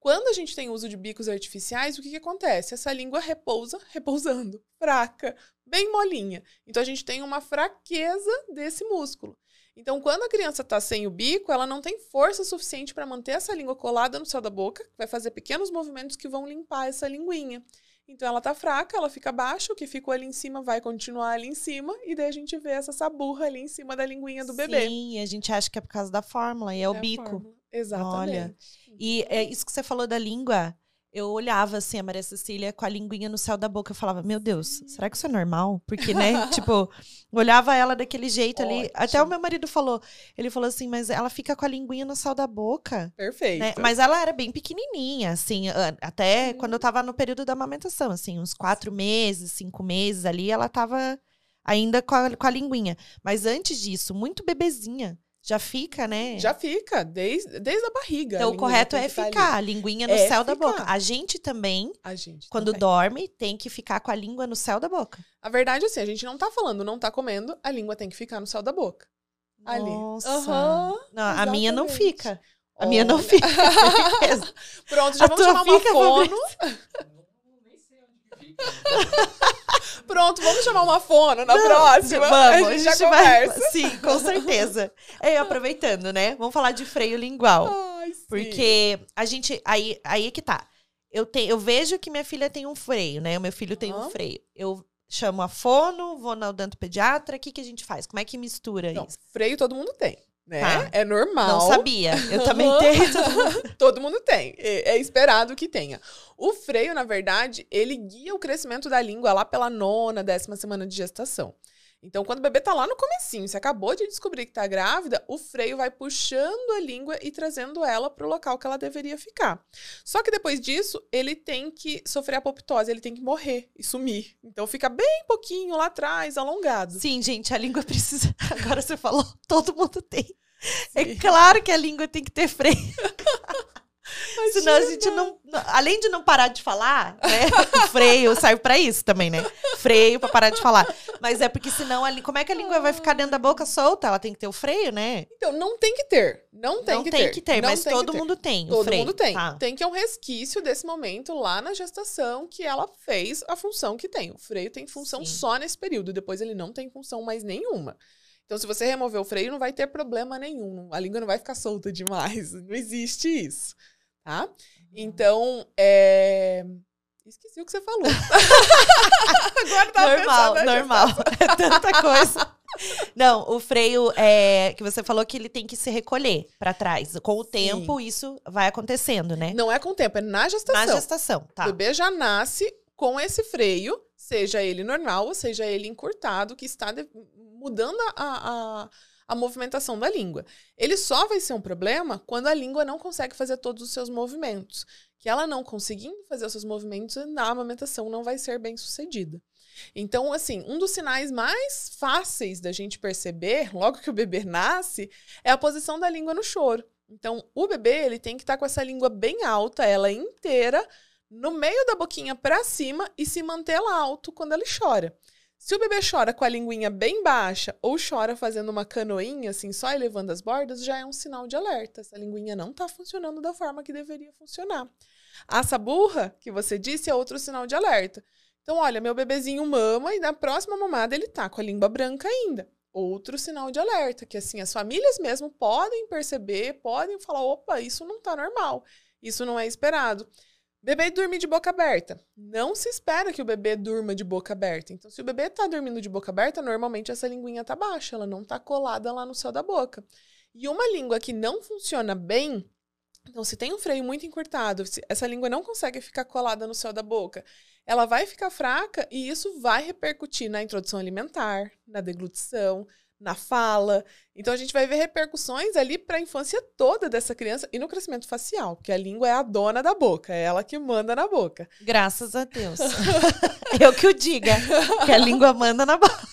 Quando a gente tem uso de bicos artificiais, o que, que acontece? Essa língua repousa, repousando, fraca, bem molinha. Então a gente tem uma fraqueza desse músculo. Então, quando a criança está sem o bico, ela não tem força suficiente para manter essa língua colada no céu da boca, vai fazer pequenos movimentos que vão limpar essa linguinha. Então ela tá fraca, ela fica baixa, o que ficou ali em cima vai continuar ali em cima, e daí a gente vê essa saburra ali em cima da linguinha do bebê. Sim, a gente acha que é por causa da fórmula, e é, é o bico. Exatamente. Olha, e é isso que você falou da língua. Eu olhava assim a Maria Cecília com a linguinha no céu da boca. Eu falava, meu Deus, será que isso é normal? Porque, né? tipo, olhava ela daquele jeito ali. Ótimo. Até o meu marido falou. Ele falou assim, mas ela fica com a linguinha no céu da boca. Perfeito. Né? Mas ela era bem pequenininha, assim, até quando eu tava no período da amamentação, assim, uns quatro meses, cinco meses ali, ela tava ainda com a, com a linguinha. Mas antes disso, muito bebezinha. Já fica, né? Já fica, desde, desde a barriga. Então, a o correto é ficar, ficar, a linguinha no É céu da ficar. boca. A gente também, A gente. quando também. dorme, tem que ficar com a língua no céu da boca. A verdade é assim, a gente não tá falando, não tá comendo, a língua tem que ficar no céu da boca. Ali. Nossa. Aham, não, a minha não fica. A minha não fica. Pronto, já A vamos chamar uma fono. Pronto, vamos chamar uma fono na próxima. Vamos, a gente já vai- conversa. Sim, com certeza. É, aproveitando, né? Vamos falar de freio lingual. Ai, sim. Porque a gente. Aí, aí é que tá. Eu, te, eu vejo que minha filha tem um freio, né? O meu filho tem um Aham. freio. Eu chamo a fono, vou na odontopediatra. O que, que a gente faz? Como é que mistura Não, isso? freio todo mundo tem, né? Tá. É normal. Não sabia. Eu também tenho. todo mundo- Todo mundo tem. É é esperado que tenha. O freio, na verdade, ele guia o crescimento da língua lá pela nona, décima semana de gestação. Então, quando o bebê tá lá no comecinho, você acabou de descobrir que tá grávida, o freio vai puxando a língua e trazendo ela pro local que ela deveria ficar. Só que depois disso, ele tem que sofrer apoptose, ele tem que morrer e sumir. Então, fica bem pouquinho lá atrás, alongado. Sim, gente, a língua precisa. Agora você falou, todo mundo tem. É Sim. claro que a língua tem que ter freio. Senão a gente não. Além de não parar de falar, né? O freio serve pra isso também, né? Freio pra parar de falar. Mas é porque senão ali. Como é que a língua vai ficar dentro da boca solta? Ela tem que ter o freio, né? Então, não tem que ter. Não tem não que tem ter. que ter, Não mas tem que todo ter. mundo tem. Todo freio. mundo tem. Tá. Tem que é um resquício desse momento lá na gestação que ela fez a função que tem. O freio tem função Sim. só nesse período, depois ele não tem função mais nenhuma. Então, se você remover o freio, não vai ter problema nenhum. A língua não vai ficar solta demais. Não existe isso. Tá? Então, é. Esqueci o que você falou. Agora tava Normal, pensando na normal. É tanta coisa. Não, o freio é que você falou que ele tem que se recolher pra trás. Com o tempo, isso vai acontecendo, né? Não é com o tempo, é na gestação. Na gestação, tá. O bebê já nasce com esse freio, seja ele normal ou seja ele encurtado, que está de- mudando a, a, a movimentação da língua. Ele só vai ser um problema quando a língua não consegue fazer todos os seus movimentos. Que ela não conseguindo fazer os seus movimentos, na amamentação não vai ser bem sucedida. Então, assim, um dos sinais mais fáceis da gente perceber, logo que o bebê nasce, é a posição da língua no choro. Então, o bebê, ele tem que estar com essa língua bem alta, ela inteira, no meio da boquinha para cima e se manter lá alto quando ele chora. Se o bebê chora com a linguinha bem baixa ou chora fazendo uma canoinha, assim, só elevando as bordas, já é um sinal de alerta. Essa linguinha não está funcionando da forma que deveria funcionar. A saburra, que você disse, é outro sinal de alerta. Então, olha, meu bebezinho mama e na próxima mamada ele tá com a língua branca ainda. Outro sinal de alerta, que assim, as famílias mesmo podem perceber, podem falar, opa, isso não tá normal, isso não é esperado. Bebê dormir de boca aberta. Não se espera que o bebê durma de boca aberta. Então, se o bebê tá dormindo de boca aberta, normalmente essa linguinha tá baixa, ela não tá colada lá no céu da boca. E uma língua que não funciona bem, então se tem um freio muito encurtado, essa língua não consegue ficar colada no céu da boca, ela vai ficar fraca e isso vai repercutir na introdução alimentar, na deglutição, na fala. Então a gente vai ver repercussões ali para a infância toda dessa criança e no crescimento facial, porque a língua é a dona da boca, é ela que manda na boca. Graças a Deus. eu que o diga, que a língua manda na boca.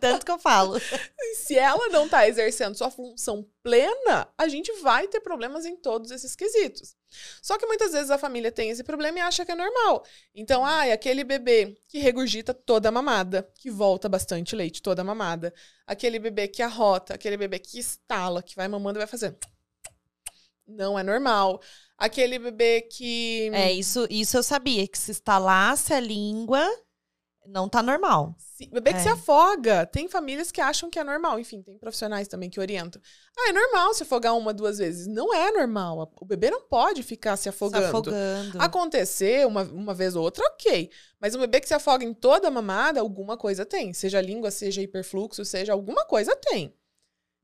Tanto que eu falo. Se ela não está exercendo sua função plena, a gente vai ter problemas em todos esses quesitos. Só que muitas vezes a família tem esse problema e acha que é normal. Então, ah, aquele bebê que regurgita toda a mamada, que volta bastante leite toda a mamada, aquele bebê que arrota, aquele bebê que estala, que vai mamando e vai fazer. Não é normal. Aquele bebê que. É, isso, isso eu sabia, que se estalasse a língua, não tá normal. Sim, bebê que é. se afoga. Tem famílias que acham que é normal. Enfim, tem profissionais também que orientam. Ah, é normal se afogar uma, duas vezes. Não é normal. O bebê não pode ficar se afogando. Se afogando. Acontecer uma, uma vez ou outra, ok. Mas um bebê que se afoga em toda a mamada, alguma coisa tem. Seja língua, seja hiperfluxo, seja alguma coisa tem.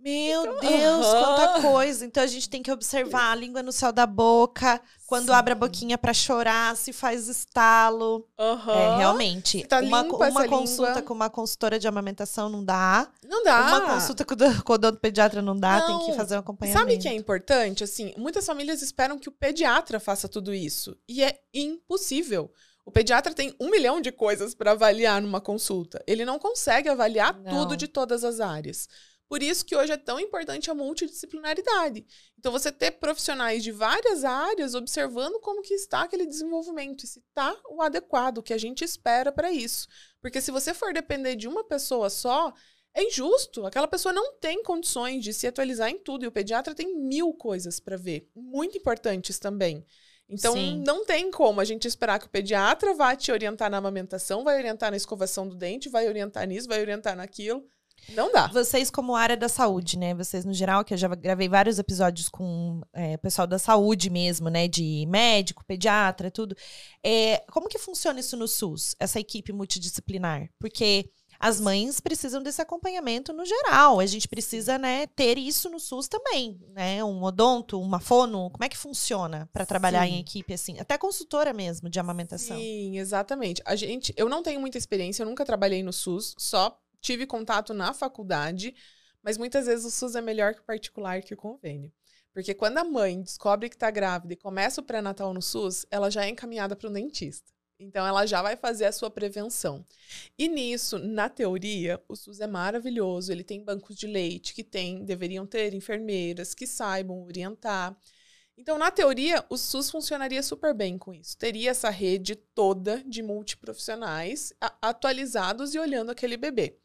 Meu então, Deus, uh -huh. quanta coisa. Então a gente tem que observar a língua no céu da boca, quando Sim. abre a boquinha para chorar, se faz estalo. Uh -huh. É, realmente. Tá uma uma consulta língua. com uma consultora de amamentação não dá. Não dá. Uma consulta com o, com o pediatra não dá, não. tem que fazer um acompanhamento. Sabe o que é importante? Assim, muitas famílias esperam que o pediatra faça tudo isso. E é impossível. O pediatra tem um milhão de coisas para avaliar numa consulta. Ele não consegue avaliar não. tudo de todas as áreas. Por isso que hoje é tão importante a multidisciplinaridade. Então, você ter profissionais de várias áreas observando como que está aquele desenvolvimento e se está o adequado, o que a gente espera para isso. Porque se você for depender de uma pessoa só, é injusto. Aquela pessoa não tem condições de se atualizar em tudo. E o pediatra tem mil coisas para ver, muito importantes também. Então, Sim. não tem como a gente esperar que o pediatra vá te orientar na amamentação, vai orientar na escovação do dente, vai orientar nisso, vai orientar naquilo. Não dá. Vocês, como área da saúde, né? Vocês, no geral, que eu já gravei vários episódios com é, pessoal da saúde mesmo, né? De médico, pediatra, tudo. É, como que funciona isso no SUS, essa equipe multidisciplinar? Porque as mães precisam desse acompanhamento no geral. A gente precisa, né, ter isso no SUS também, né? Um odonto, uma fono, como é que funciona para trabalhar Sim. em equipe assim? Até consultora mesmo de amamentação. Sim, exatamente. A gente, eu não tenho muita experiência, eu nunca trabalhei no SUS, só tive contato na faculdade, mas muitas vezes o SUS é melhor que o particular que o convênio. Porque quando a mãe descobre que está grávida e começa o pré-natal no SUS, ela já é encaminhada para o dentista. Então, ela já vai fazer a sua prevenção. E nisso, na teoria, o SUS é maravilhoso. Ele tem bancos de leite que tem, deveriam ter enfermeiras que saibam orientar. Então, na teoria, o SUS funcionaria super bem com isso. Teria essa rede toda de multiprofissionais atualizados e olhando aquele bebê.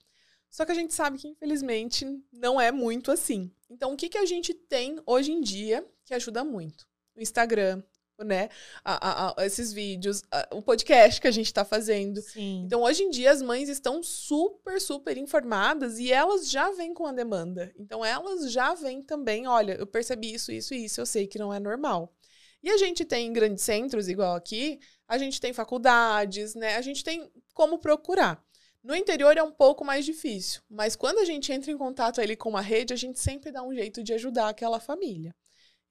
Só que a gente sabe que, infelizmente, não é muito assim. Então, o que, que a gente tem hoje em dia que ajuda muito? O Instagram, né? A, a, a, esses vídeos, o podcast que a gente está fazendo. Sim. Então, hoje em dia, as mães estão super, super informadas e elas já vêm com a demanda. Então, elas já vêm também, olha, eu percebi isso, isso e isso, eu sei que não é normal. E a gente tem em grandes centros, igual aqui, a gente tem faculdades, né? A gente tem como procurar. No interior é um pouco mais difícil, mas quando a gente entra em contato ali com uma rede, a gente sempre dá um jeito de ajudar aquela família.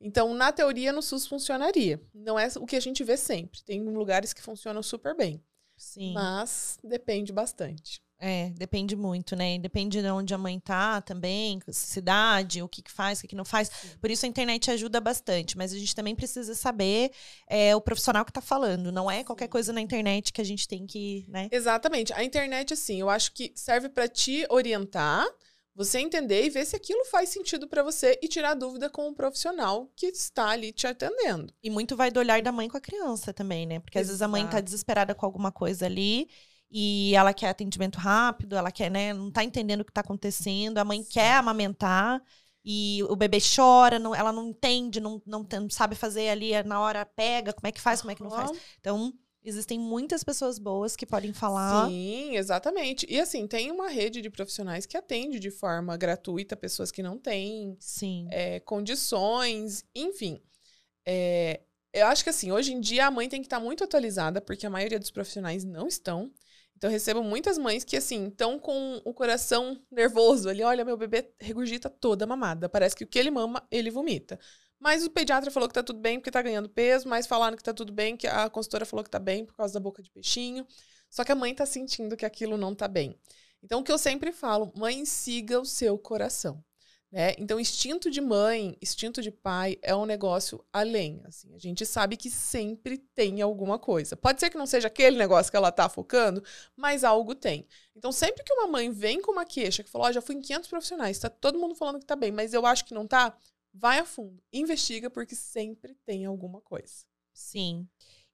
Então, na teoria, no SUS funcionaria. Não é o que a gente vê sempre. Tem lugares que funcionam super bem. Sim. Mas depende bastante. É, depende muito, né? Depende de onde a mãe tá também, cidade, o que, que faz, o que, que não faz. Sim. Por isso a internet ajuda bastante, mas a gente também precisa saber é, o profissional que tá falando. Não é qualquer coisa na internet que a gente tem que, né? Exatamente. A internet, assim, eu acho que serve para te orientar, você entender e ver se aquilo faz sentido para você e tirar dúvida com o profissional que está ali te atendendo. E muito vai do olhar da mãe com a criança também, né? Porque Exato. às vezes a mãe tá desesperada com alguma coisa ali e ela quer atendimento rápido, ela quer, né, não tá entendendo o que tá acontecendo, a mãe Sim. quer amamentar e o bebê chora, não, ela não entende, não, não, não, sabe fazer ali na hora, pega, como é que faz, como é que não faz. Então, existem muitas pessoas boas que podem falar. Sim, exatamente. E assim, tem uma rede de profissionais que atende de forma gratuita pessoas que não têm Sim. É, condições, enfim. É, eu acho que assim, hoje em dia a mãe tem que estar muito atualizada, porque a maioria dos profissionais não estão. Então, eu recebo muitas mães que, assim, estão com o coração nervoso ali. Olha, meu bebê regurgita toda mamada. Parece que o que ele mama, ele vomita. Mas o pediatra falou que tá tudo bem porque tá ganhando peso, mas falaram que tá tudo bem, que a consultora falou que tá bem por causa da boca de peixinho. Só que a mãe tá sentindo que aquilo não tá bem. Então, o que eu sempre falo, mãe, siga o seu coração. Né? Então, instinto de mãe, instinto de pai é um negócio além. Assim, a gente sabe que sempre tem alguma coisa. Pode ser que não seja aquele negócio que ela está focando, mas algo tem. Então, sempre que uma mãe vem com uma queixa que falou: oh, já fui em 500 profissionais, está todo mundo falando que está bem, mas eu acho que não está, vai a fundo, investiga, porque sempre tem alguma coisa. Sim.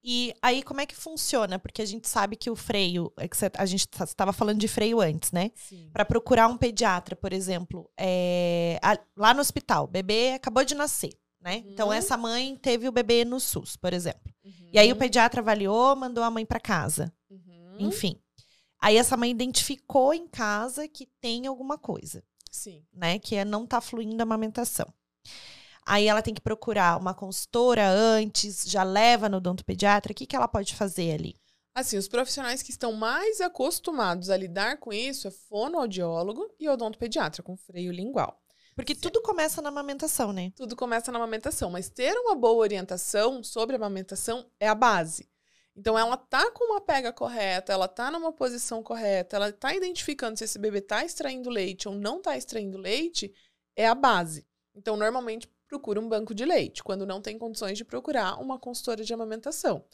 E aí, como é que funciona? Porque a gente sabe que o freio, é que a gente estava falando de freio antes, né? Para procurar um pediatra, por exemplo, é, lá no hospital, o bebê acabou de nascer, né? Então, uhum. Então, essa mãe teve o bebê no SUS, por exemplo. Uhum. E aí, o pediatra avaliou, mandou a mãe para casa. Uhum. Enfim. Aí, essa mãe identificou em casa que tem alguma coisa. Sim. Né? Que é não tá fluindo a amamentação. Aí ela tem que procurar uma consultora antes, já leva no odontopediatra. O que, que ela pode fazer ali? Assim, os profissionais que estão mais acostumados a lidar com isso é fonoaudiólogo e odontopediatra, com freio lingual. Porque tudo começa na amamentação, né? Tudo começa na amamentação, mas ter uma boa orientação sobre a amamentação é a base. Então, ela tá com uma pega correta, ela tá numa posição correta, ela tá identificando se esse bebê tá extraindo leite ou não tá extraindo leite, é a base. Então, normalmente, procura um banco de leite, quando não tem condições de procurar uma consultora de amamentação.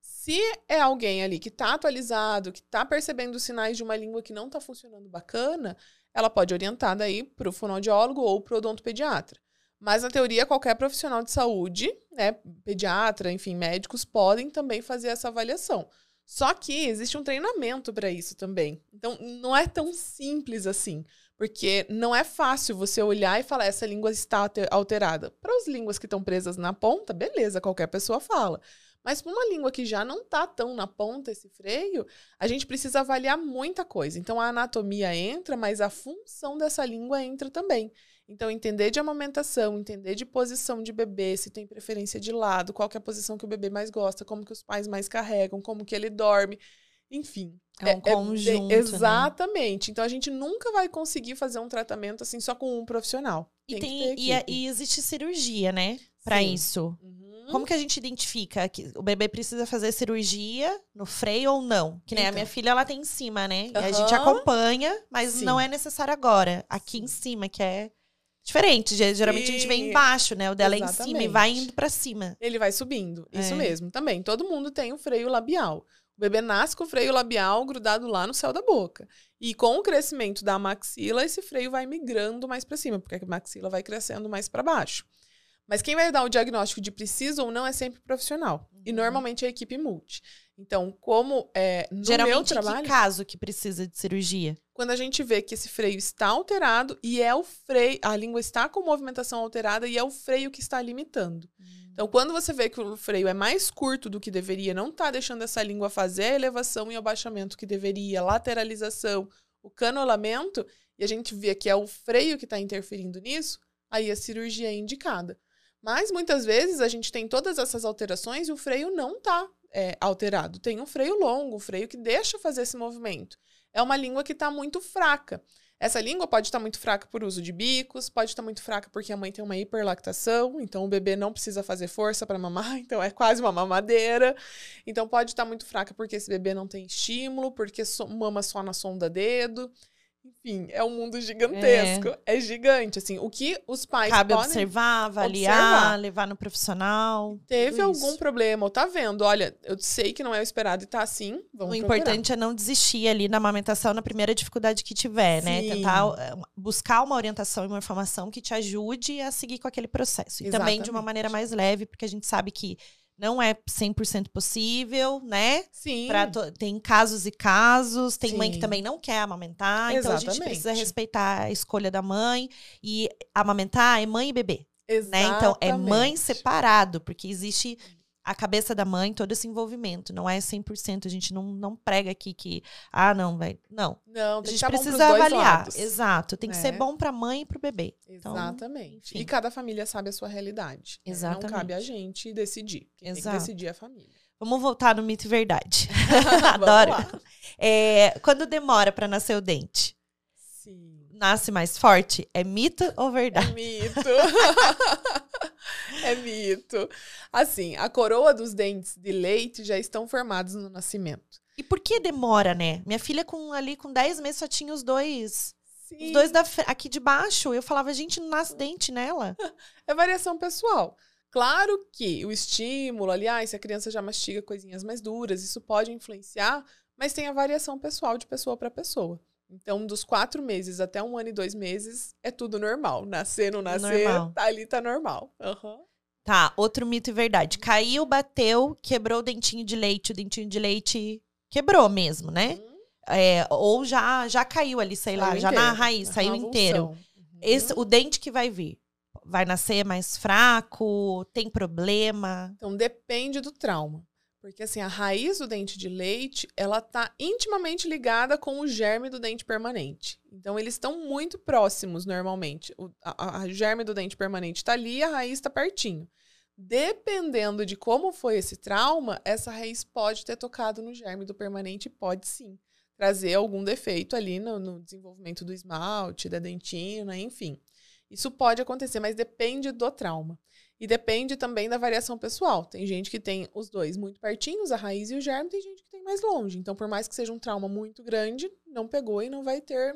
Se é alguém ali que está atualizado, que está percebendo os sinais de uma língua que não está funcionando bacana, ela pode orientar daí para o fonoaudiólogo ou para o odontopediatra. Mas, na teoria, qualquer profissional de saúde, né, pediatra, enfim, médicos, podem também fazer essa avaliação. Só que existe um treinamento para isso também. Então, não é tão simples assim. Porque não é fácil você olhar e falar essa língua está alterada. Para as línguas que estão presas na ponta, beleza, qualquer pessoa fala. Mas para uma língua que já não está tão na ponta esse freio, a gente precisa avaliar muita coisa. Então a anatomia entra, mas a função dessa língua entra também. Então entender de amamentação, entender de posição de bebê, se tem preferência de lado, qual é a posição que o bebê mais gosta, como que os pais mais carregam, como que ele dorme. Enfim. É um é, conjunto. É, exatamente. Né? Então a gente nunca vai conseguir fazer um tratamento assim só com um profissional. E, tem, e, e, existe cirurgia, né? Para isso. Uhum. Como que a gente identifica que o bebê precisa fazer cirurgia no freio ou não? Que nem então. a minha então. filha, ela tem em cima, né? Uhum. E a gente acompanha, mas Sim. não é necessário agora. Aqui em cima, que é diferente. Geralmente e... a gente vem embaixo, né? O dela Exatamente. é em cima e vai indo para cima. Ele vai subindo. Isso é. mesmo. Também. Todo mundo tem o freio labial. O bebê nasce com o freio labial grudado lá no céu da boca. E com o crescimento da maxila, esse freio vai migrando mais para cima, porque a maxila vai crescendo mais para baixo. Mas quem vai dar o diagnóstico de precisa ou não é sempre profissional. Uhum. E normalmente é a equipe multi. Então, como é, no Geralmente, meu trabalho... que caso que precisa de cirurgia? Quando a gente vê que esse freio está alterado e é o freio... A língua está com movimentação alterada e é o freio que está limitando. Uhum. Então, quando você vê que o freio é mais curto do que deveria, não está deixando essa língua fazer a elevação e abaixamento que deveria, lateralização, o canolamento, e a gente vê que é o freio que está interferindo nisso, aí a cirurgia é indicada. Mas muitas vezes a gente tem todas essas alterações e o freio não está é, alterado. Tem um freio longo, um freio que deixa fazer esse movimento. É uma língua que está muito fraca. Essa língua pode estar muito fraca por uso de bicos, pode estar muito fraca porque a mãe tem uma hiperlactação, então o bebê não precisa fazer força para mamar, então é quase uma mamadeira. Então pode estar muito fraca porque esse bebê não tem estímulo, porque mama só na sonda dedo. Enfim, é um mundo gigantesco. É. é, gigante, assim. O que os pais Cabe podem observar, avaliar, observar. levar no profissional. Teve algum isso. problema, ou tá vendo, olha, eu sei que não é o esperado e tá assim, vamos O procurar. importante é não desistir ali na amamentação na primeira dificuldade que tiver, né? Sim. né? Tentar eh, buscar uma orientação e uma informação que te ajude a seguir com aquele processo. E Exatamente. também de uma maneira mais leve, porque a gente sabe que Não é 100% possível, né? Sim. To- tem casos e casos, tem mãe que Sim. também não quer amamentar, então a gente Exatamente. precisa respeitar a escolha da mãe e amamentar é mãe e bebê, né? Então é mãe Exatamente. separado, porque existe a cabeça da mãe, todo esse envolvimento, não é 100%, a gente não, não prega aqui que ah, não, vai, não. Não, A tem gente tá precisa avaliar. lados. Exato, tem que ser né? bom pra mãe e pro bebê. Então, Exatamente. E cada família sabe a sua realidade. né? Não cabe a Exatamente. gente decidir. Quem tem que Exato. decidir é a família. Vamos voltar no mito e verdade. Adoro. É, quando demora pra nascer o dente, Sim. nasce mais forte? É mito ou É verdade? mito. é mito. Assim, a coroa dos dentes de leite já estão formados no nascimento. E por que demora, né? Minha filha com ali com 10 meses só tinha os dois. Sim. Os dois da, aqui de baixo. Eu falava, gente, não nasce dente nela. É variação pessoal. Claro que o estímulo, aliás, se a criança já mastiga coisinhas mais duras, isso pode influenciar, mas tem a variação pessoal de pessoa para pessoa. Então, dos quatro meses até um ano e dois meses, é tudo normal. Nascer, não nascer, Normal. tá ali tá normal. Aham. Tá, outro mito e verdade. Caiu, bateu, quebrou o dentinho de leite. O dentinho de leite quebrou mesmo, né? Uhum. É, ou já, já caiu ali, sei lá, Saiu já na inteiro. raiz, saiu inteiro. Uhum. Esse, o dente que vai vir, vai nascer mais fraco? Tem problema? Então depende do trauma. Porque assim, a raiz do dente de leite, ela tá intimamente ligada com o germe do dente permanente. Então eles estão muito próximos normalmente. O a, a germe do dente permanente tá ali e a raiz está pertinho. Dependendo de como foi esse trauma, essa raiz pode ter tocado no germe do permanente e pode sim trazer algum defeito ali no, no desenvolvimento do esmalte, da dentina, enfim. Isso pode acontecer, mas depende do trauma. E depende também da variação pessoal. Tem gente que tem os dois muito pertinhos, a raiz e o germe, tem gente que tem mais longe. Então, por mais que seja um trauma muito grande, não pegou e não vai ter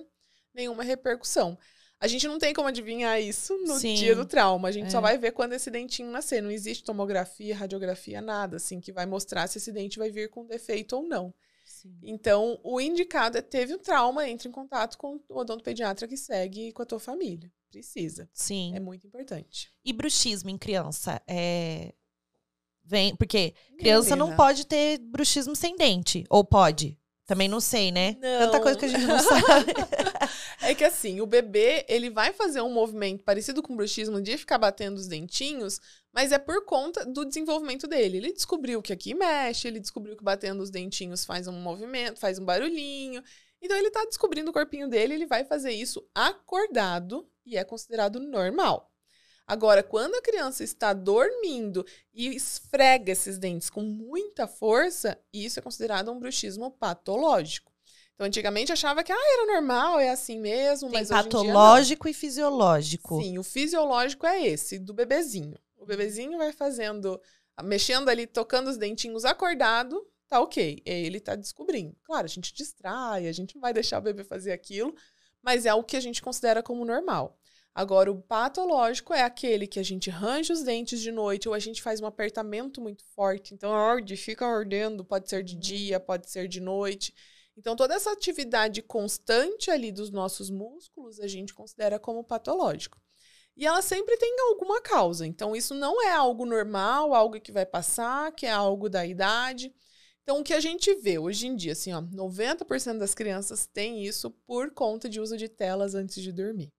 nenhuma repercussão. A gente não tem como adivinhar isso no Sim, dia do trauma. A gente é. só vai ver quando esse dentinho nascer. Não existe tomografia, radiografia, nada assim que vai mostrar se esse dente vai vir com defeito ou não. Então, o indicado é teve um trauma, entre em contato com o odontopediatra que segue com a tua família. Precisa. Sim. É muito importante. E bruxismo em criança? É... Vem, porque criança não pode ter bruxismo sem dente. Ou pode? Também não sei, né? Não. Tanta coisa que a gente não sabe. É que assim, o bebê, ele vai fazer um movimento parecido com o bruxismo de ficar batendo os dentinhos, mas é por conta do desenvolvimento dele. Ele descobriu que aqui mexe, ele descobriu que batendo os dentinhos faz um movimento, faz um barulhinho. Então ele tá descobrindo o corpinho dele, ele vai fazer isso acordado e é considerado normal. Agora, quando a criança está dormindo e esfrega esses dentes com muita força, isso é considerado um bruxismo patológico. Então, antigamente achava que ah, era normal, é assim mesmo, Tem mas hoje em dia não. patológico e fisiológico. Sim, o fisiológico é esse, do bebezinho. O bebezinho vai fazendo, mexendo ali, tocando os dentinhos acordado, tá ok. Ele tá descobrindo. Claro, a gente distrai, a gente não vai deixar o bebê fazer aquilo, mas é o que a gente considera como normal. Agora, o patológico é aquele que a gente range os dentes de noite ou a gente faz um apertamento muito forte. Então, arde, fica ardendo, pode ser de dia, pode ser de noite. Então, toda essa atividade constante ali dos nossos músculos a gente considera como patológico. E ela sempre tem alguma causa. Então, isso não é algo normal, algo que vai passar, que é algo da idade. Então, o que a gente vê hoje em dia, assim, ó, 90% das crianças têm isso por conta de uso de telas antes de dormir.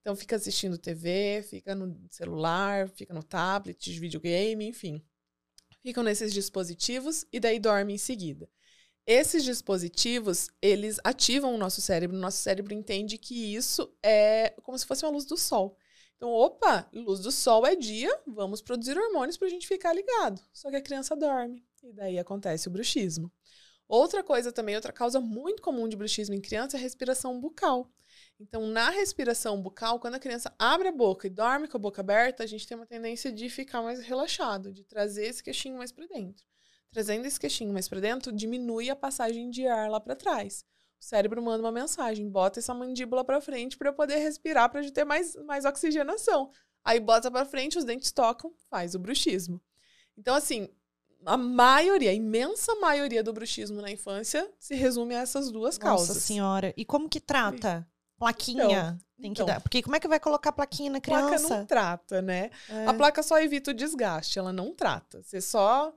Então, fica assistindo TV, fica no celular, fica no tablet, de videogame, enfim. Ficam nesses dispositivos e daí dorme em seguida. Esses dispositivos, eles ativam o nosso cérebro. O nosso cérebro entende que isso é como se fosse uma luz do sol. Então, opa, luz do sol é dia, vamos produzir hormônios para a gente ficar ligado. Só que a criança dorme. E daí acontece o bruxismo. Outra coisa também, outra causa muito comum de bruxismo em criança é a respiração bucal. Então, na respiração bucal, quando a criança abre a boca e dorme com a boca aberta, a gente tem uma tendência de ficar mais relaxado, de trazer esse queixinho mais para dentro. Trazendo esse queixinho mais para dentro, diminui a passagem de ar lá para trás. O cérebro manda uma mensagem, bota essa mandíbula para frente para eu poder respirar, para ter mais, mais oxigenação. Aí bota para frente, os dentes tocam, faz o bruxismo. Então, assim, a maioria, a imensa maioria do bruxismo na infância se resume a essas duas Nossa causas. senhora. E como que trata? Plaquinha. tem que então. dar. Porque como é que vai colocar plaquinha na Placa criança? não trata, né? É. A placa só evita o desgaste, ela não trata. Você só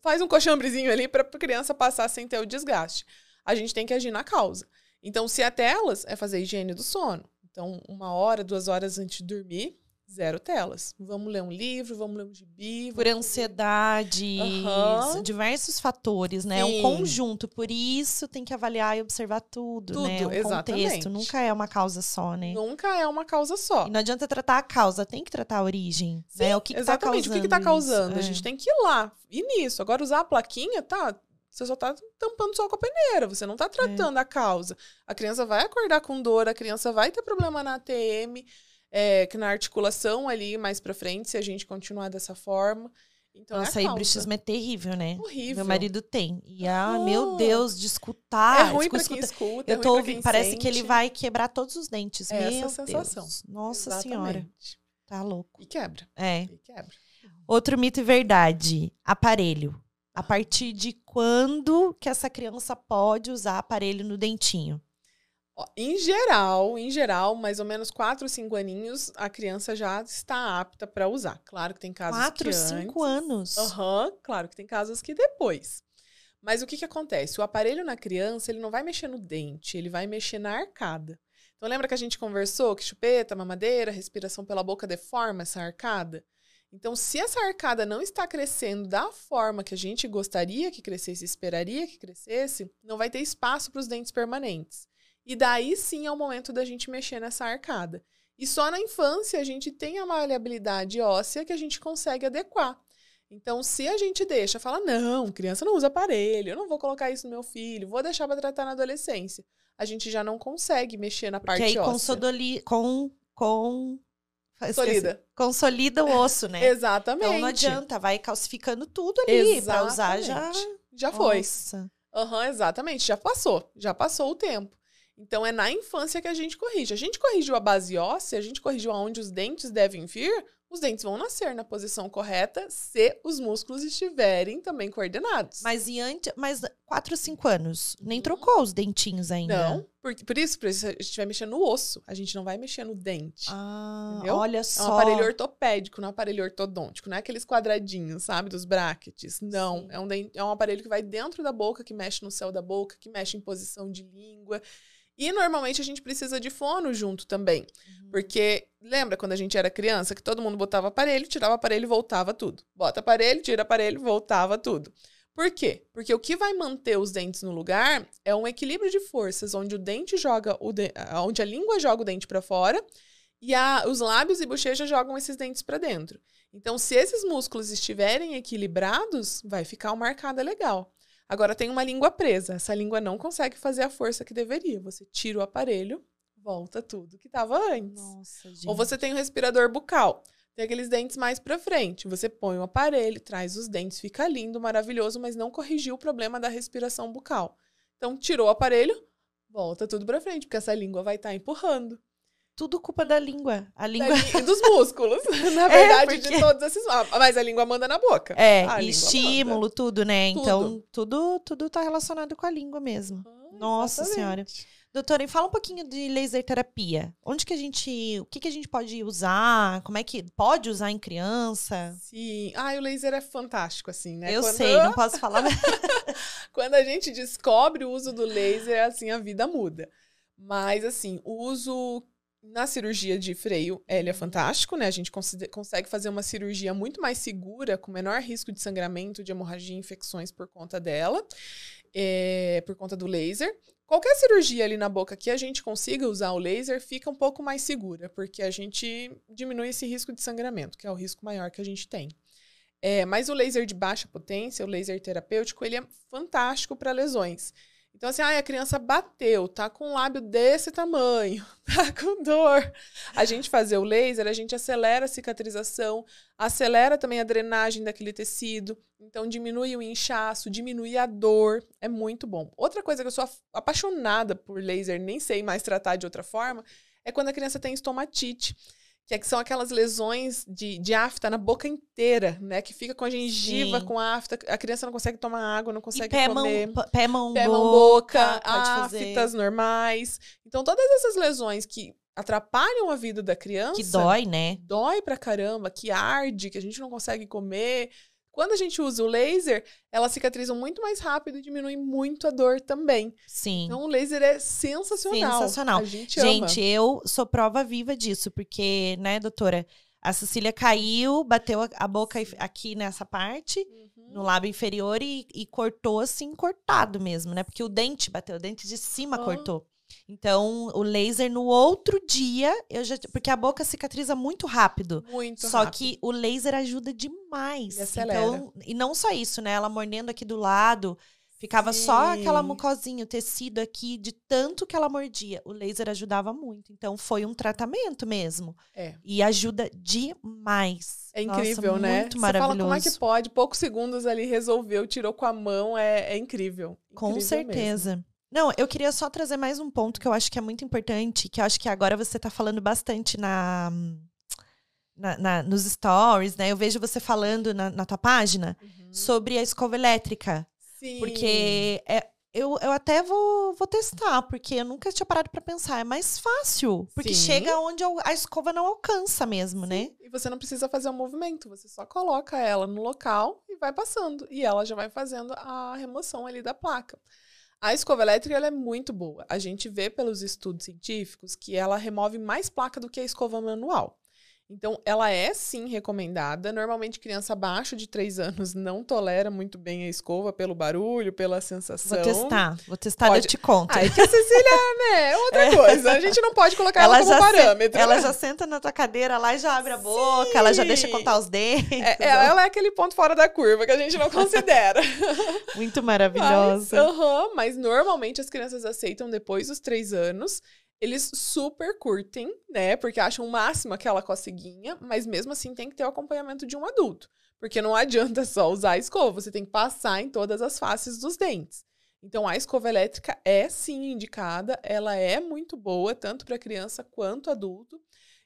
faz um coxambrezinho ali para a criança passar sem ter o desgaste. A gente tem que agir na causa. Então, se é telas, é fazer higiene do sono. Então, uma hora, duas horas antes de dormir, zero telas. Vamos ler um livro, vamos ler um gibi. Por ansiedade, Aham. diversos fatores, né? É um Sim. conjunto. Por isso tem que avaliar e observar tudo, né? Tudo, Um exatamente. contexto. Nunca é uma causa só, né? Nunca é uma causa só. E não adianta tratar a causa, tem que tratar a origem. né? O que, que tá Exatamente, causando o que, que tá causando? isso? A É. gente tem que ir lá. E nisso. Agora, usar a plaquinha, tá? Você só tá tampando só com a peneira. Você não É. tá tratando a causa. A criança vai acordar com dor, a criança vai ter problema na ATM, é, que na articulação ali mais pra frente, se a gente continuar dessa forma. Então, Nossa, é aí a causa. bruxismo é terrível, né? Horrível. Meu marido tem. E, ah, meu Ah. Deus, de escutar. é ruim escuta, pra quem escuta. escuta, é Eu ruim tô ouvindo, parece que ele sente. vai quebrar todos os dentes. É essa meu a sensação. Deus. Nossa senhora. Exatamente. Tá louco. E quebra. É. E quebra. Outro mito e verdade. Aparelho. A partir de quando que essa criança pode usar aparelho no dentinho? Em geral, em geral, mais ou menos 4 5 aninhos, a criança já está apta para usar. Claro que tem casos Quatro, que cinco antes. anos. Aham, claro que tem casos que depois. Mas o que que acontece? O aparelho na criança, ele não vai mexer no dente, ele vai mexer na arcada. Então lembra que a gente conversou que chupeta, mamadeira, respiração pela boca deforma essa arcada? Então, se essa arcada não está crescendo da forma que a gente gostaria que crescesse, esperaria que crescesse, não vai ter espaço para os dentes permanentes. E daí sim é o momento da gente mexer nessa arcada. E só na infância a gente tem a maleabilidade óssea que a gente consegue adequar. Então, se a gente deixa, fala, não, criança não usa aparelho, eu não vou colocar isso no meu filho, vou deixar para tratar na adolescência. A gente já não consegue mexer na parte que aí óssea. consodoli, com, com, esqueci. Solida. consolida o osso, né? Exatamente. Então não adianta, vai calcificando tudo ali pra usar já. Já foi. Aham, exatamente. Já passou. Já passou o tempo. Então é na infância que a gente corrige. A gente corrigiu a base óssea, a gente corrigiu aonde os dentes devem vir, os dentes vão nascer na posição correta se os músculos estiverem também coordenados. Mas e antes, mas 4, 5 anos, nem trocou os dentinhos ainda. Uhum. Não, por, por isso, por isso a gente vai mexer no osso, a gente não vai mexer no dente. Ah, Entendeu? olha É só. um aparelho ortopédico, não é um aparelho ortodôntico. Não é aqueles quadradinhos, sabe? Dos brackets. Não. É um, é um aparelho que vai dentro da boca, que mexe no céu da boca, que mexe em posição de língua. E normalmente a gente precisa de fono junto também. Uhum. Porque lembra quando a gente era criança que todo mundo botava aparelho, tirava aparelho e voltava tudo. Bota aparelho, tira aparelho, voltava tudo. Por quê? Porque o que vai manter os dentes no lugar é um equilíbrio de forças, onde o dente joga o de- onde a língua joga o dente para fora e a- os lábios e bochecha jogam esses dentes para dentro. Então, se esses músculos estiverem equilibrados, vai ficar uma arcada legal. Agora tem uma língua presa. Essa língua não consegue fazer a força que deveria. Você tira o aparelho, volta tudo que estava antes. Nossa, gente. Ou você tem o respirador bucal. Tem aqueles dentes mais pra frente. Você põe o aparelho, traz os dentes, fica lindo, maravilhoso, mas não corrigiu o problema da respiração bucal. Então, tirou o aparelho, volta tudo pra frente, porque essa língua vai estar empurrando. Tudo culpa da língua. A língua. E dos músculos. Na É, verdade, porque- de todos esses. Ah, Mas a língua manda na boca. É, A estímulo, manda. tudo, né? Tudo. Então, tudo, tudo tá relacionado com a língua mesmo. Ah, Nossa exatamente. Senhora. Doutora, e fala um pouquinho de laser terapia. Onde que a gente. O que, que a gente pode usar? Como é que pode usar em criança? Sim. Ah, o laser é fantástico, assim, né? Eu Quando- sei, não posso falar. Quando a gente descobre o uso do laser, assim, a vida muda. Mas, assim, o uso na cirurgia de freio, ele é fantástico, né? A gente consegue fazer uma cirurgia muito mais segura, com menor risco de sangramento, de hemorragia e infecções por conta dela, é, por conta do laser. Qualquer cirurgia ali na boca que a gente consiga usar o laser fica um pouco mais segura, porque a gente diminui esse risco de sangramento, que é o risco maior que a gente tem. É, mas o laser de baixa potência, o laser terapêutico, ele é fantástico para lesões. Então, assim, ah, a criança bateu, tá com um lábio desse tamanho, tá com dor. A gente fazer o laser, a gente acelera a cicatrização, acelera também a drenagem daquele tecido, então diminui o inchaço, diminui a dor, é muito bom. Outra coisa que eu sou apaixonada por laser, nem sei mais tratar de outra forma, é quando a criança tem estomatite que, é que são aquelas lesões de, de afta na boca inteira, né? Que fica com a gengiva, Sim. com a afta. A criança não consegue tomar água, não E consegue pé, mão, comer. p- pé, mão, Pé, mão, boca, aftas normais. Então, todas essas lesões que atrapalham a vida da criança. Que dói, né? dói pra caramba, que arde, que a gente não consegue comer. Quando a gente usa o laser, elas cicatrizam muito mais rápido e diminui muito a dor também. Sim. Então, o laser é sensacional. Sensacional. A gente, ama. Gente, eu sou prova viva disso, porque, né, doutora? A Cecília caiu, bateu a- boca aqui nessa parte, Uhum. no lábio inferior, e, e cortou assim, cortado mesmo, né? Porque o dente bateu, o dente de cima cortou. Então, o laser no outro dia, eu já. Porque a boca cicatriza muito rápido. Muito Só rápido. que o laser ajuda demais. E acelera. Então, e não só isso, né? Ela mordendo aqui do lado, ficava só Sim. aquela mucosinha, o tecido aqui, de tanto que ela mordia. O laser ajudava muito. Então, foi um tratamento mesmo. É. E ajuda demais. É Nossa, incrível, né? Muito Você fala maravilhoso. como é que pode, poucos segundos ali resolveu, tirou com a mão, é, é incrível. Com Incrível certeza. Não, eu queria só trazer mais um ponto que eu acho que é muito importante, que eu acho que agora você tá falando bastante na, na- na- nos stories, né? Eu vejo você falando na, na tua página. Uhum. sobre a escova elétrica. Sim. Porque é, eu, eu até vou, vou testar, porque eu nunca tinha parado pra pensar. É mais fácil. Porque Sim. chega onde a escova não alcança mesmo, né? E você não precisa fazer o movimento, você só coloca ela no local e vai passando. E ela já vai fazendo a remoção ali da placa. A escova elétrica ela é muito boa. A gente vê pelos estudos científicos que ela remove mais placa do que a escova manual. Então, ela é sim recomendada. Normalmente, criança abaixo de 3 anos não tolera muito bem a escova pelo barulho, pela sensação. Vou testar. Vou testar e Pode- eu te conto. É que a Cecília, né, é outra coisa. A gente não pode colocar ela, como já se- parâmetro. ela né? já senta na tua cadeira lá e já abre a boca, ela já deixa Sim. contar os dentes. É, é- ela é aquele ponto fora da curva que a gente não considera. Muito Mas, maravilhosa. aham, mas normalmente as crianças aceitam depois dos três anos. Eles super curtem, né? Porque acham o máximo aquela coceguinha, mas mesmo assim tem que ter o acompanhamento de um adulto. Porque não adianta só usar a escova, você tem que passar em todas as faces dos dentes. Então a escova elétrica é sim indicada, ela é muito boa, tanto para criança quanto adulto.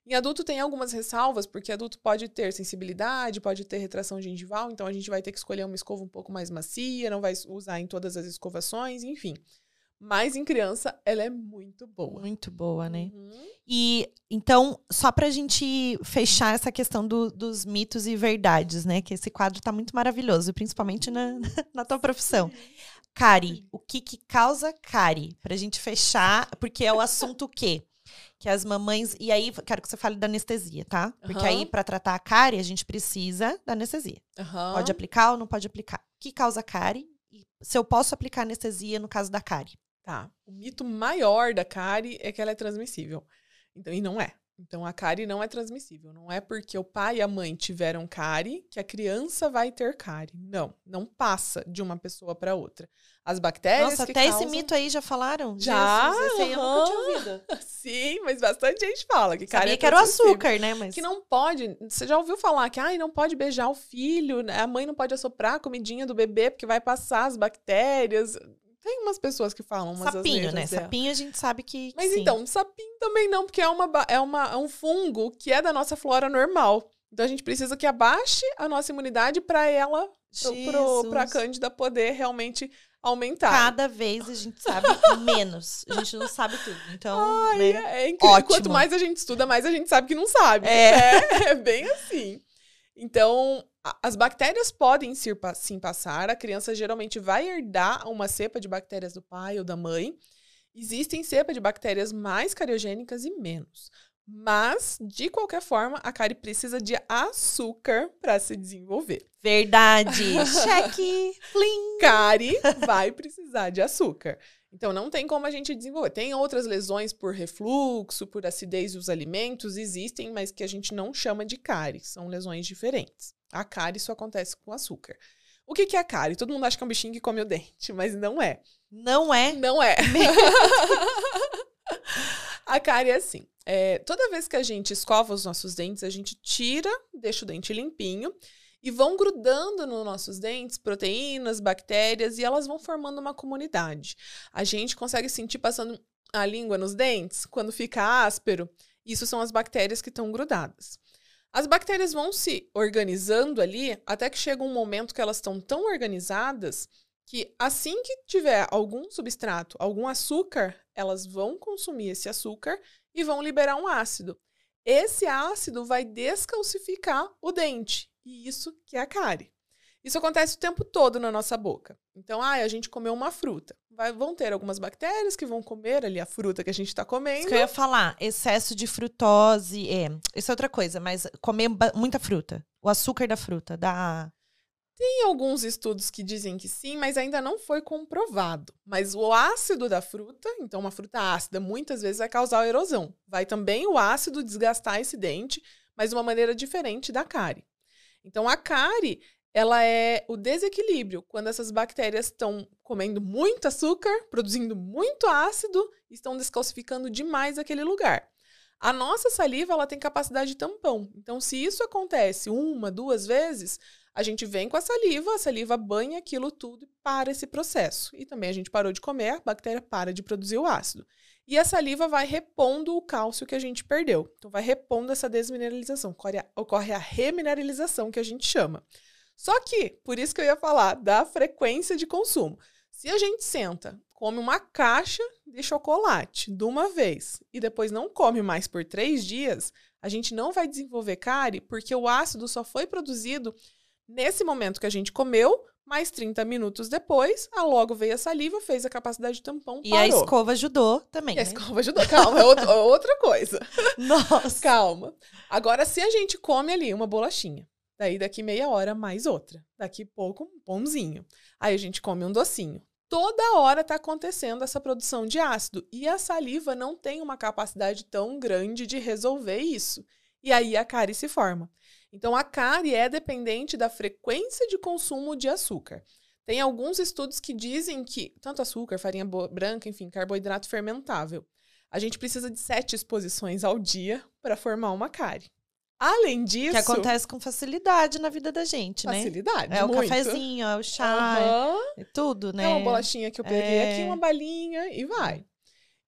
Em adulto tem algumas ressalvas, porque adulto pode ter sensibilidade, pode ter retração gengival, então a gente vai ter que escolher uma escova um pouco mais macia, não vai usar em todas as escovações, enfim. Mas em criança, ela é muito boa. Muito boa, né? Uhum. E então, só pra gente fechar essa questão do- dos mitos e verdades, né? Que esse quadro tá muito maravilhoso, principalmente na, na tua profissão. Cari, o que que causa cari? Pra gente fechar, porque é o assunto o quê? Que as mamães. E aí, quero que você fale da anestesia, tá? Porque Aham. aí, pra tratar a cari, a gente precisa da anestesia. Aham. Pode aplicar ou não pode aplicar? O que causa cari? E se eu posso aplicar anestesia no caso da cari? Tá. O mito maior da cárie é que ela é transmissível. Então, e não é. Então, a cárie não é transmissível. Não é porque o pai e a mãe tiveram cárie que a criança vai ter cárie. Não. Não passa de uma pessoa para outra. As bactérias Nossa, até causam... esse mito aí já falaram? Já, Jesus, esse aí eu nunca tinha ouvido. Sim, mas bastante gente fala que cárie Sabia é que era o açúcar, né? Mas... Que não pode. Você já ouviu falar que ai, não pode beijar o filho, né? a mãe não pode assoprar a comidinha do bebê porque vai passar as bactérias. Tem umas pessoas que falam umas Sapinho, né? dela. Sapinho a gente sabe que. Mas sim. então, sapinho também não, porque é, uma, é, uma, é um fungo que é da nossa flora normal. Então a gente precisa que abaixe a nossa imunidade para ela, pra Jesus. Cândida poder realmente aumentar. Cada vez a gente sabe menos. A gente não sabe tudo. Então, Ai, né? é, é incrível. Ótimo. Quanto mais a gente estuda, mais a gente sabe que não sabe. É. É, é bem assim. Então, a- as bactérias podem sim, pa- sim passar. A criança geralmente vai herdar uma cepa de bactérias do pai ou da mãe. Existem cepas de bactérias mais cariogênicas e menos. Mas, de qualquer forma, a cárie precisa de açúcar para se desenvolver. Verdade. Cheque. Plim. Cárie vai precisar de açúcar. Então não tem como a gente desenvolver. Tem outras lesões por refluxo, por acidez dos alimentos, existem, mas que a gente não chama de cárie. São lesões diferentes. A cárie só acontece com açúcar. O que que é a cárie? Todo mundo acha que é um bichinho que come o dente, mas não é. Não é? Não é. a cárie é assim. é, toda vez que a gente escova os nossos dentes, a gente tira, deixa o dente limpinho e vão grudando nos nossos dentes proteínas, bactérias e elas vão formando uma comunidade. A gente consegue sentir passando a língua nos dentes quando fica áspero. Isso são as bactérias que estão grudadas. As bactérias vão se organizando ali até que chega um momento que elas estão tão organizadas que assim que tiver algum substrato, algum açúcar, elas vão consumir esse açúcar e vão liberar um ácido. Esse ácido vai descalcificar o dente, e isso que é a cárie. Isso acontece o tempo todo na nossa boca. Então, ah, a gente comeu uma fruta. Vai, vão ter algumas bactérias que vão comer ali a fruta que a gente está comendo. Isso que eu ia falar, excesso de frutose, é, isso é outra coisa, mas comer muita fruta, o açúcar da fruta, dá tem alguns estudos que dizem que sim, mas ainda não foi comprovado. Mas o ácido da fruta, então uma fruta ácida, muitas vezes vai causar erosão. Vai também o ácido desgastar esse dente, mas de uma maneira diferente da cárie. Então a cárie, ela é o desequilíbrio quando essas bactérias estão comendo muito açúcar, produzindo muito ácido, estão descalcificando demais aquele lugar. A nossa saliva ela tem capacidade de tampão. Então, se isso acontece uma, duas vezes, a gente vem com a saliva, a saliva banha aquilo tudo e para esse processo. E também a gente parou de comer, a bactéria para de produzir o ácido. E a saliva vai repondo o cálcio que a gente perdeu. Então, vai repondo essa desmineralização. Ocorre a, remineralização, que a gente chama. Só que, por isso que eu ia falar da frequência de consumo. Se a gente senta, come uma caixa de chocolate de uma vez e depois não come mais por três dias, a gente não vai desenvolver cárie porque o ácido só foi produzido Nesse momento que a gente comeu, mais 30 minutos depois, a logo veio a saliva, fez a capacidade de tampão, E a escova ajudou também, e a né? escova ajudou. Calma, é outra coisa. Nossa. Calma. Agora, se a gente come ali uma bolachinha, daí daqui meia hora mais outra, daqui pouco um pãozinho, aí a gente come um docinho. Toda hora está acontecendo essa produção de ácido e a saliva não tem uma capacidade tão grande de resolver isso. E aí a cárie se forma. Então, a cárie é dependente da frequência de consumo de açúcar. Tem alguns estudos que dizem que tanto açúcar, farinha branca, enfim, carboidrato fermentável, a gente precisa de sete exposições ao dia para formar uma cárie. Além disso. Que acontece com facilidade na vida da gente, né? Facilidade. É muito. o cafezinho, é o chá, uhum. é tudo, né? É uma bolachinha que eu peguei é... aqui, uma balinha e vai.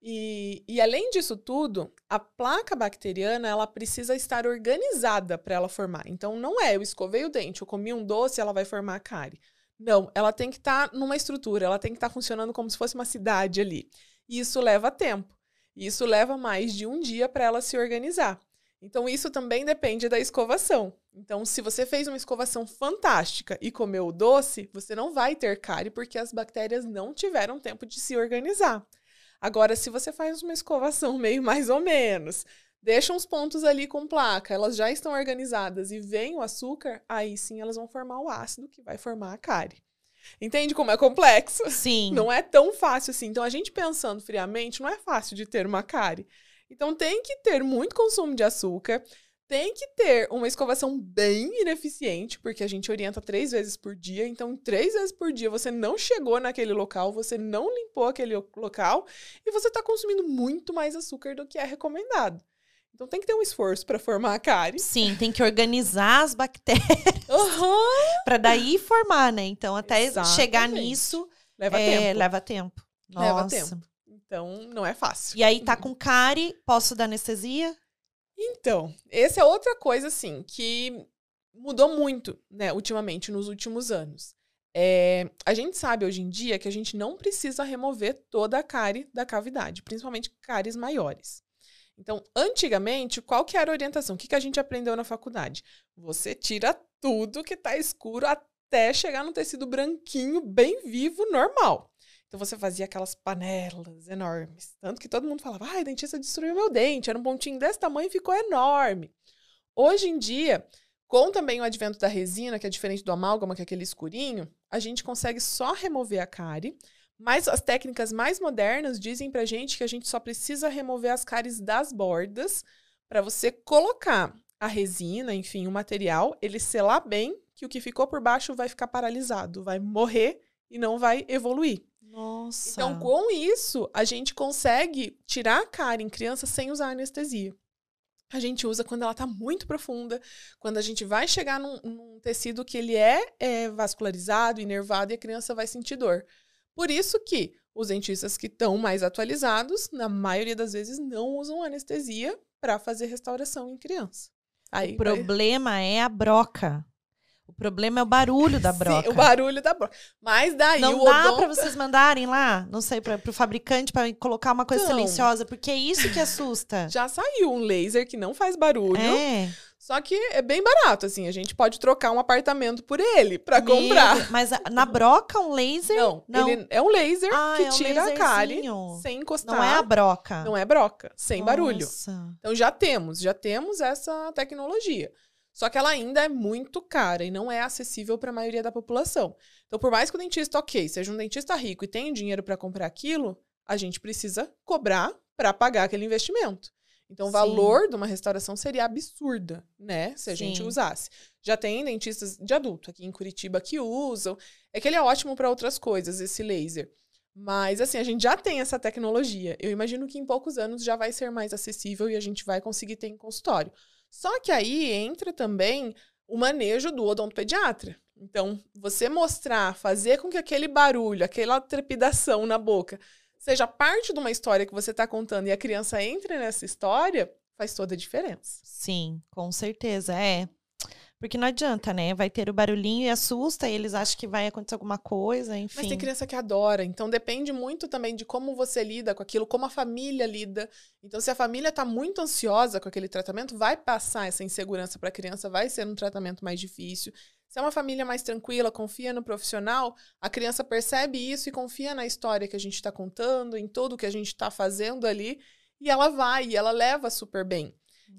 E, e, além disso tudo, a placa bacteriana ela precisa estar organizada para ela formar. Então não é eu escovei o dente, eu comi um doce, ela vai formar a cárie. Não, ela tem que estar tá numa estrutura, ela tem que estar tá funcionando como se fosse uma cidade ali. E isso leva tempo. Isso leva mais de um dia para ela se organizar. Então isso também depende da escovação. Então, se você fez uma escovação fantástica e comeu o doce, você não vai ter cárie porque as bactérias não tiveram tempo de se organizar. Agora, se você faz uma escovação meio mais ou menos, deixa uns pontos ali com placa, elas já estão organizadas e vem o açúcar, aí sim elas vão formar o ácido que vai formar a cárie. Entende como é complexo? Sim. Não é tão fácil assim. Então, a gente pensando friamente, não é fácil de ter uma cárie. Então, tem que ter muito consumo de açúcar, tem que ter uma escovação bem ineficiente, porque a gente orienta três vezes por dia. Então, três vezes por dia você não chegou naquele local, você não limpou aquele local e você está consumindo muito mais açúcar do que é recomendado. Então tem que ter um esforço para formar a cárie. Sim, tem que organizar as bactérias uhum. para daí formar, né? Então até Exatamente. chegar nisso leva é, tempo. Leva tempo. Nossa. Leva tempo. Então não é fácil. E aí tá com cárie, posso dar anestesia? Então, essa é outra coisa, assim, que mudou muito, né, ultimamente, nos últimos anos. É, a gente sabe hoje em dia que a gente não precisa remover toda a cárie da cavidade, principalmente cáries maiores. Então, antigamente, qual que era a orientação? O que, que a gente aprendeu na faculdade? Você tira tudo que está escuro até chegar no tecido branquinho, bem vivo, normal. Então você fazia aquelas panelas enormes. Tanto que todo mundo falava, ai, dentista destruiu meu dente. Era um pontinho desse tamanho e ficou enorme. Hoje em dia, com também o advento da resina, que é diferente do amálgama, que é aquele escurinho, a gente consegue só remover a cárie. Mas as técnicas mais modernas dizem pra gente que a gente só precisa remover as cáries das bordas para você colocar a resina, enfim, o material, ele selar bem, que o que ficou por baixo vai ficar paralisado, vai morrer e não vai evoluir. Nossa. Então, com isso, a gente consegue tirar a cara em criança sem usar anestesia. A gente usa quando ela está muito profunda, quando a gente vai chegar num, num tecido que ele é, é vascularizado, inervado e a criança vai sentir dor. Por isso que os dentistas que estão mais atualizados, na maioria das vezes, não usam anestesia para fazer restauração em criança. Aí o problema vai... é a broca. O problema é o barulho da broca. Sim, o barulho da broca. Mas daí não o dá odonto... para vocês mandarem lá, não sei, para o fabricante para colocar uma coisa então, silenciosa, porque é isso que assusta. Já saiu um laser que não faz barulho. É. Só que é bem barato, assim. A gente pode trocar um apartamento por ele para comprar. Mas na broca, um laser? Não, não. Ele é um laser ah, que é um tira a cárie sem encostar. Não é a broca. Não é broca, sem Nossa. barulho. Então já temos, já temos essa tecnologia. Só que ela ainda é muito cara e não é acessível para a maioria da população. Então, por mais que o dentista, ok, seja um dentista rico e tenha dinheiro para comprar aquilo, a gente precisa cobrar para pagar aquele investimento. Então, o valor de uma restauração seria absurda, né? Se a Sim. gente usasse. Já tem dentistas de adulto aqui em Curitiba que usam. É que ele é ótimo para outras coisas, esse laser. Mas, assim, a gente já tem essa tecnologia. Eu imagino que em poucos anos já vai ser mais acessível e a gente vai conseguir ter em consultório. Só que aí entra também o manejo do odontopediatra. Então, você mostrar, fazer com que aquele barulho, aquela trepidação na boca seja parte de uma história que você está contando e a criança entre nessa história, faz toda a diferença. Sim, com certeza. É. Porque não adianta, né? Vai ter o barulhinho e assusta, e eles acham que vai acontecer alguma coisa, enfim. Mas tem criança que adora, então depende muito também de como você lida com aquilo, como a família lida. Então, se a família está muito ansiosa com aquele tratamento, vai passar essa insegurança para a criança, vai ser um tratamento mais difícil. Se é uma família mais tranquila, confia no profissional, a criança percebe isso e confia na história que a gente está contando, em tudo que a gente está fazendo ali, e ela vai, e ela leva super bem.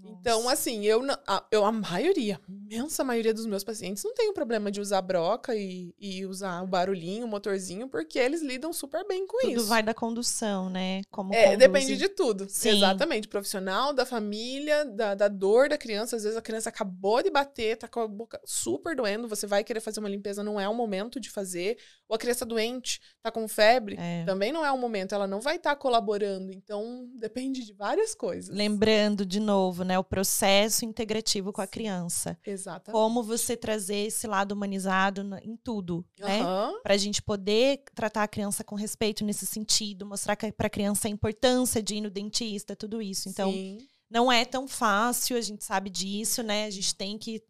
Então, assim, eu, a, eu, a maioria, a imensa maioria dos meus pacientes não tem o problema de usar broca e, e usar o barulhinho, o motorzinho, porque eles lidam super bem com tudo isso. Tudo vai da condução, né? Como é, depende de tudo. Sim. Exatamente. Profissional, da família, da, da dor da criança. Às vezes a criança acabou de bater, tá com a boca super doendo, você vai querer fazer uma limpeza, não é o momento de fazer. Ou a criança doente, tá com febre, é. também não é o momento, ela não vai estar tá colaborando. Então, depende de várias coisas. Lembrando, de novo, né? O processo integrativo com a criança. Exatamente. Como você trazer esse lado humanizado em tudo, uhum. né? Pra gente poder tratar a criança com respeito nesse sentido, mostrar pra criança a importância de ir no dentista, tudo isso. Então, Sim. não é tão fácil, a gente sabe disso, né? A gente tem que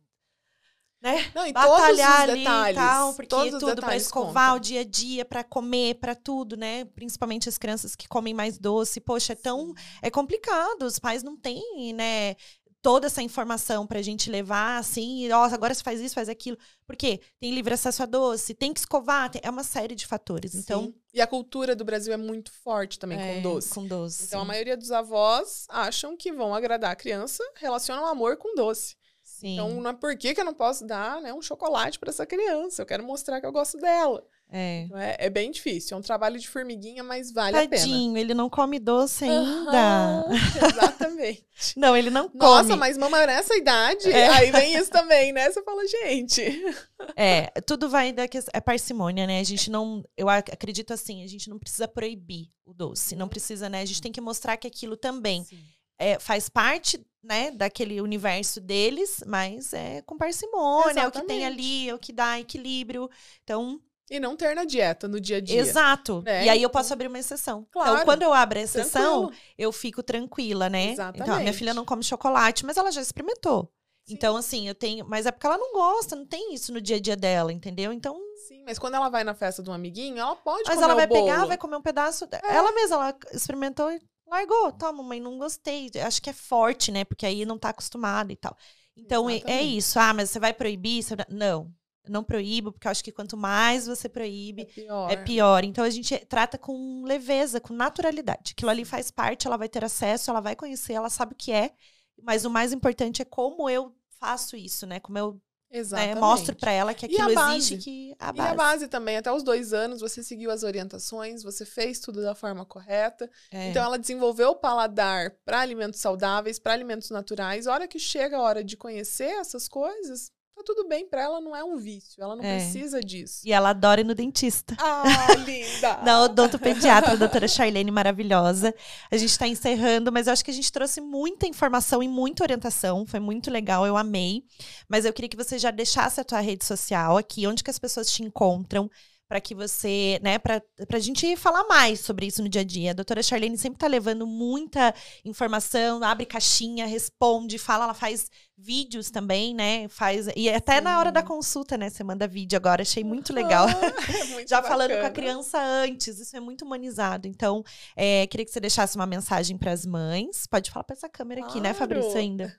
né? Não, e Batalhar os detalhes, tal, porque tudo para escovar contam. o dia a dia, para comer, para tudo, né? Principalmente as crianças que comem mais doce. Poxa, é tão é complicado, os pais não têm, né, toda essa informação para a gente levar assim, ó, agora você faz isso, faz aquilo. Porque tem livre acesso a doce, tem que escovar, tem, é uma série de fatores. Então, Sim. e a cultura do Brasil é muito forte também é, com doce. Com doce. Então a maioria dos avós acham que vão agradar a criança, relacionam amor com doce. Sim. Então, não é por que, que eu não posso dar né, um chocolate para essa criança. Eu quero mostrar que eu gosto dela. É. Então, é, é, bem difícil. É um trabalho de formiguinha, mas vale Tadinho, a pena. Tadinho, ele não come doce ainda. Uhum, exatamente. não, ele não come. Nossa, mas mama nessa idade, é. aí vem isso também, né? Você fala, gente. É, tudo vai da que é parcimônia, né? A gente não, eu acredito assim, a gente não precisa proibir o doce, não precisa, né? A gente tem que mostrar que aquilo também Sim é, faz parte, né, daquele universo deles, mas é com parcimônia, Exatamente. é o que tem ali, é o que dá equilíbrio. Então. E não ter na dieta no dia a dia. Exato. Né? E aí eu posso abrir uma exceção. Então, claro. Então, quando eu abro a exceção, Tranquilo. eu fico tranquila, né? Exatamente. Então, minha filha não come chocolate, mas ela já experimentou. Sim. Então, assim, eu tenho. Mas é porque ela não gosta, não tem isso no dia a dia dela, entendeu? Então. Sim, mas quando ela vai na festa de um amiguinho, ela pode mas comer ela vai pegar, vai comer um pedaço. É. Ela mesma, ela experimentou e largou, tá, mamãe, não gostei. Acho que é forte, né? Porque aí não tá acostumada e tal. Então é, é, isso. Ah, mas você vai proibir? Você... Não, não proíbo, porque eu acho que quanto mais você proíbe, é pior. é pior. Então a gente trata com leveza, com naturalidade. Aquilo ali faz parte, ela vai ter acesso, ela vai conhecer, ela sabe o que é. Mas o mais importante é como eu faço isso, né? Como eu Exatamente. Né? Mostro para ela que aquilo existe, que a base. E a base também, até os dois anos, você seguiu as orientações, você fez tudo da forma correta. É. Então, ela desenvolveu o paladar para alimentos saudáveis, para alimentos naturais. A hora que chega a hora de conhecer essas coisas, tudo bem para ela, não é um vício, ela não é. precisa disso. E ela adora ir no dentista. Ah, linda! Na odontopediatra, a doutora Charlene, maravilhosa. A gente está encerrando, mas eu acho que a gente trouxe muita informação e muita orientação, foi muito legal, eu amei. Mas eu queria que você já deixasse a tua rede social aqui, onde que as pessoas te encontram, para que você, né, para a gente falar mais sobre isso no dia a dia. A doutora Charlene sempre está levando muita informação, abre caixinha, responde, fala, ela faz vídeos também, né? Faz e até Sim. na hora da consulta, né? Você manda vídeo agora, achei muito legal. é muito Já bacana. falando com a criança antes, isso é muito humanizado. Então, é, queria que você deixasse uma mensagem para as mães. Pode falar para essa câmera claro. aqui, né, Fabrício ainda.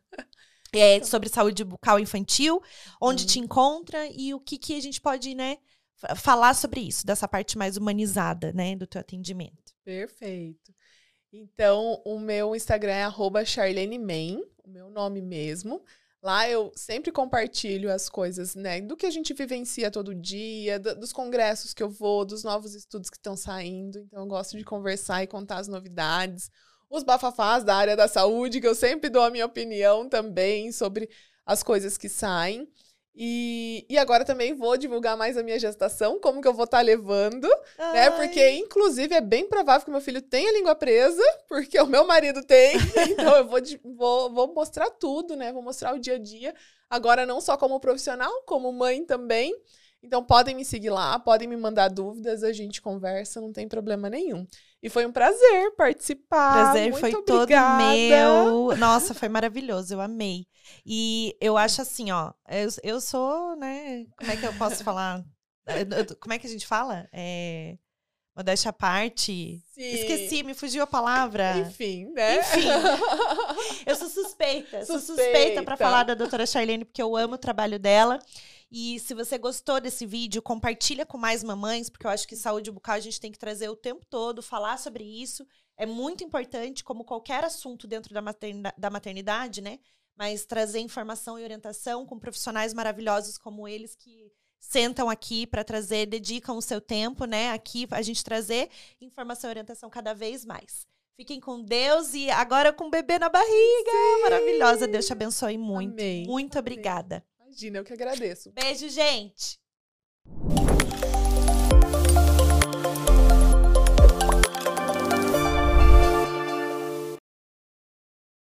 É, sobre saúde bucal infantil, onde hum. te encontra e o que, que a gente pode, né, falar sobre isso, dessa parte mais humanizada, né, do teu atendimento. Perfeito. Então, o meu Instagram é arroba o meu nome mesmo. Lá eu sempre compartilho as coisas, né, do que a gente vivencia todo dia, do, dos congressos que eu vou, dos novos estudos que estão saindo. Então, eu gosto de conversar e contar as novidades. Os bafafás da área da saúde, que eu sempre dou a minha opinião também sobre as coisas que saem. E, e agora também vou divulgar mais a minha gestação, como que eu vou estar tá levando, Ai. né? Porque, inclusive, é bem provável que meu filho tenha língua presa, porque o meu marido tem. então, eu vou, vou, vou mostrar tudo, né? Vou mostrar o dia a dia. Agora, não só como profissional, como mãe também. Então, podem me seguir lá, podem me mandar dúvidas, a gente conversa, não tem problema nenhum. E foi um prazer participar. Prazer Muito foi obrigada. todo meu. Nossa, foi maravilhoso, eu amei. E eu acho assim, ó, eu, eu sou, né? Como é que eu posso falar? Como é que a gente fala? É. Modéstia à parte. Sim. Esqueci, me fugiu a palavra. Enfim, né? Enfim. eu sou suspeita. suspeita. Sou suspeita para falar da doutora Charlene, porque eu amo o trabalho dela. E se você gostou desse vídeo, compartilha com mais mamães, porque eu acho que saúde bucal a gente tem que trazer o tempo todo, falar sobre isso. É muito importante, como qualquer assunto dentro da, maternidade, da maternidade né? Mas trazer informação e orientação com profissionais maravilhosos como eles que sentam aqui para trazer, dedicam o seu tempo, né? Aqui a gente trazer informação e orientação cada vez mais. Fiquem com Deus e agora com o bebê na barriga. Sim. Maravilhosa. Deus te abençoe muito. Amém. Muito obrigada. Imagina, eu que agradeço. Beijo, gente.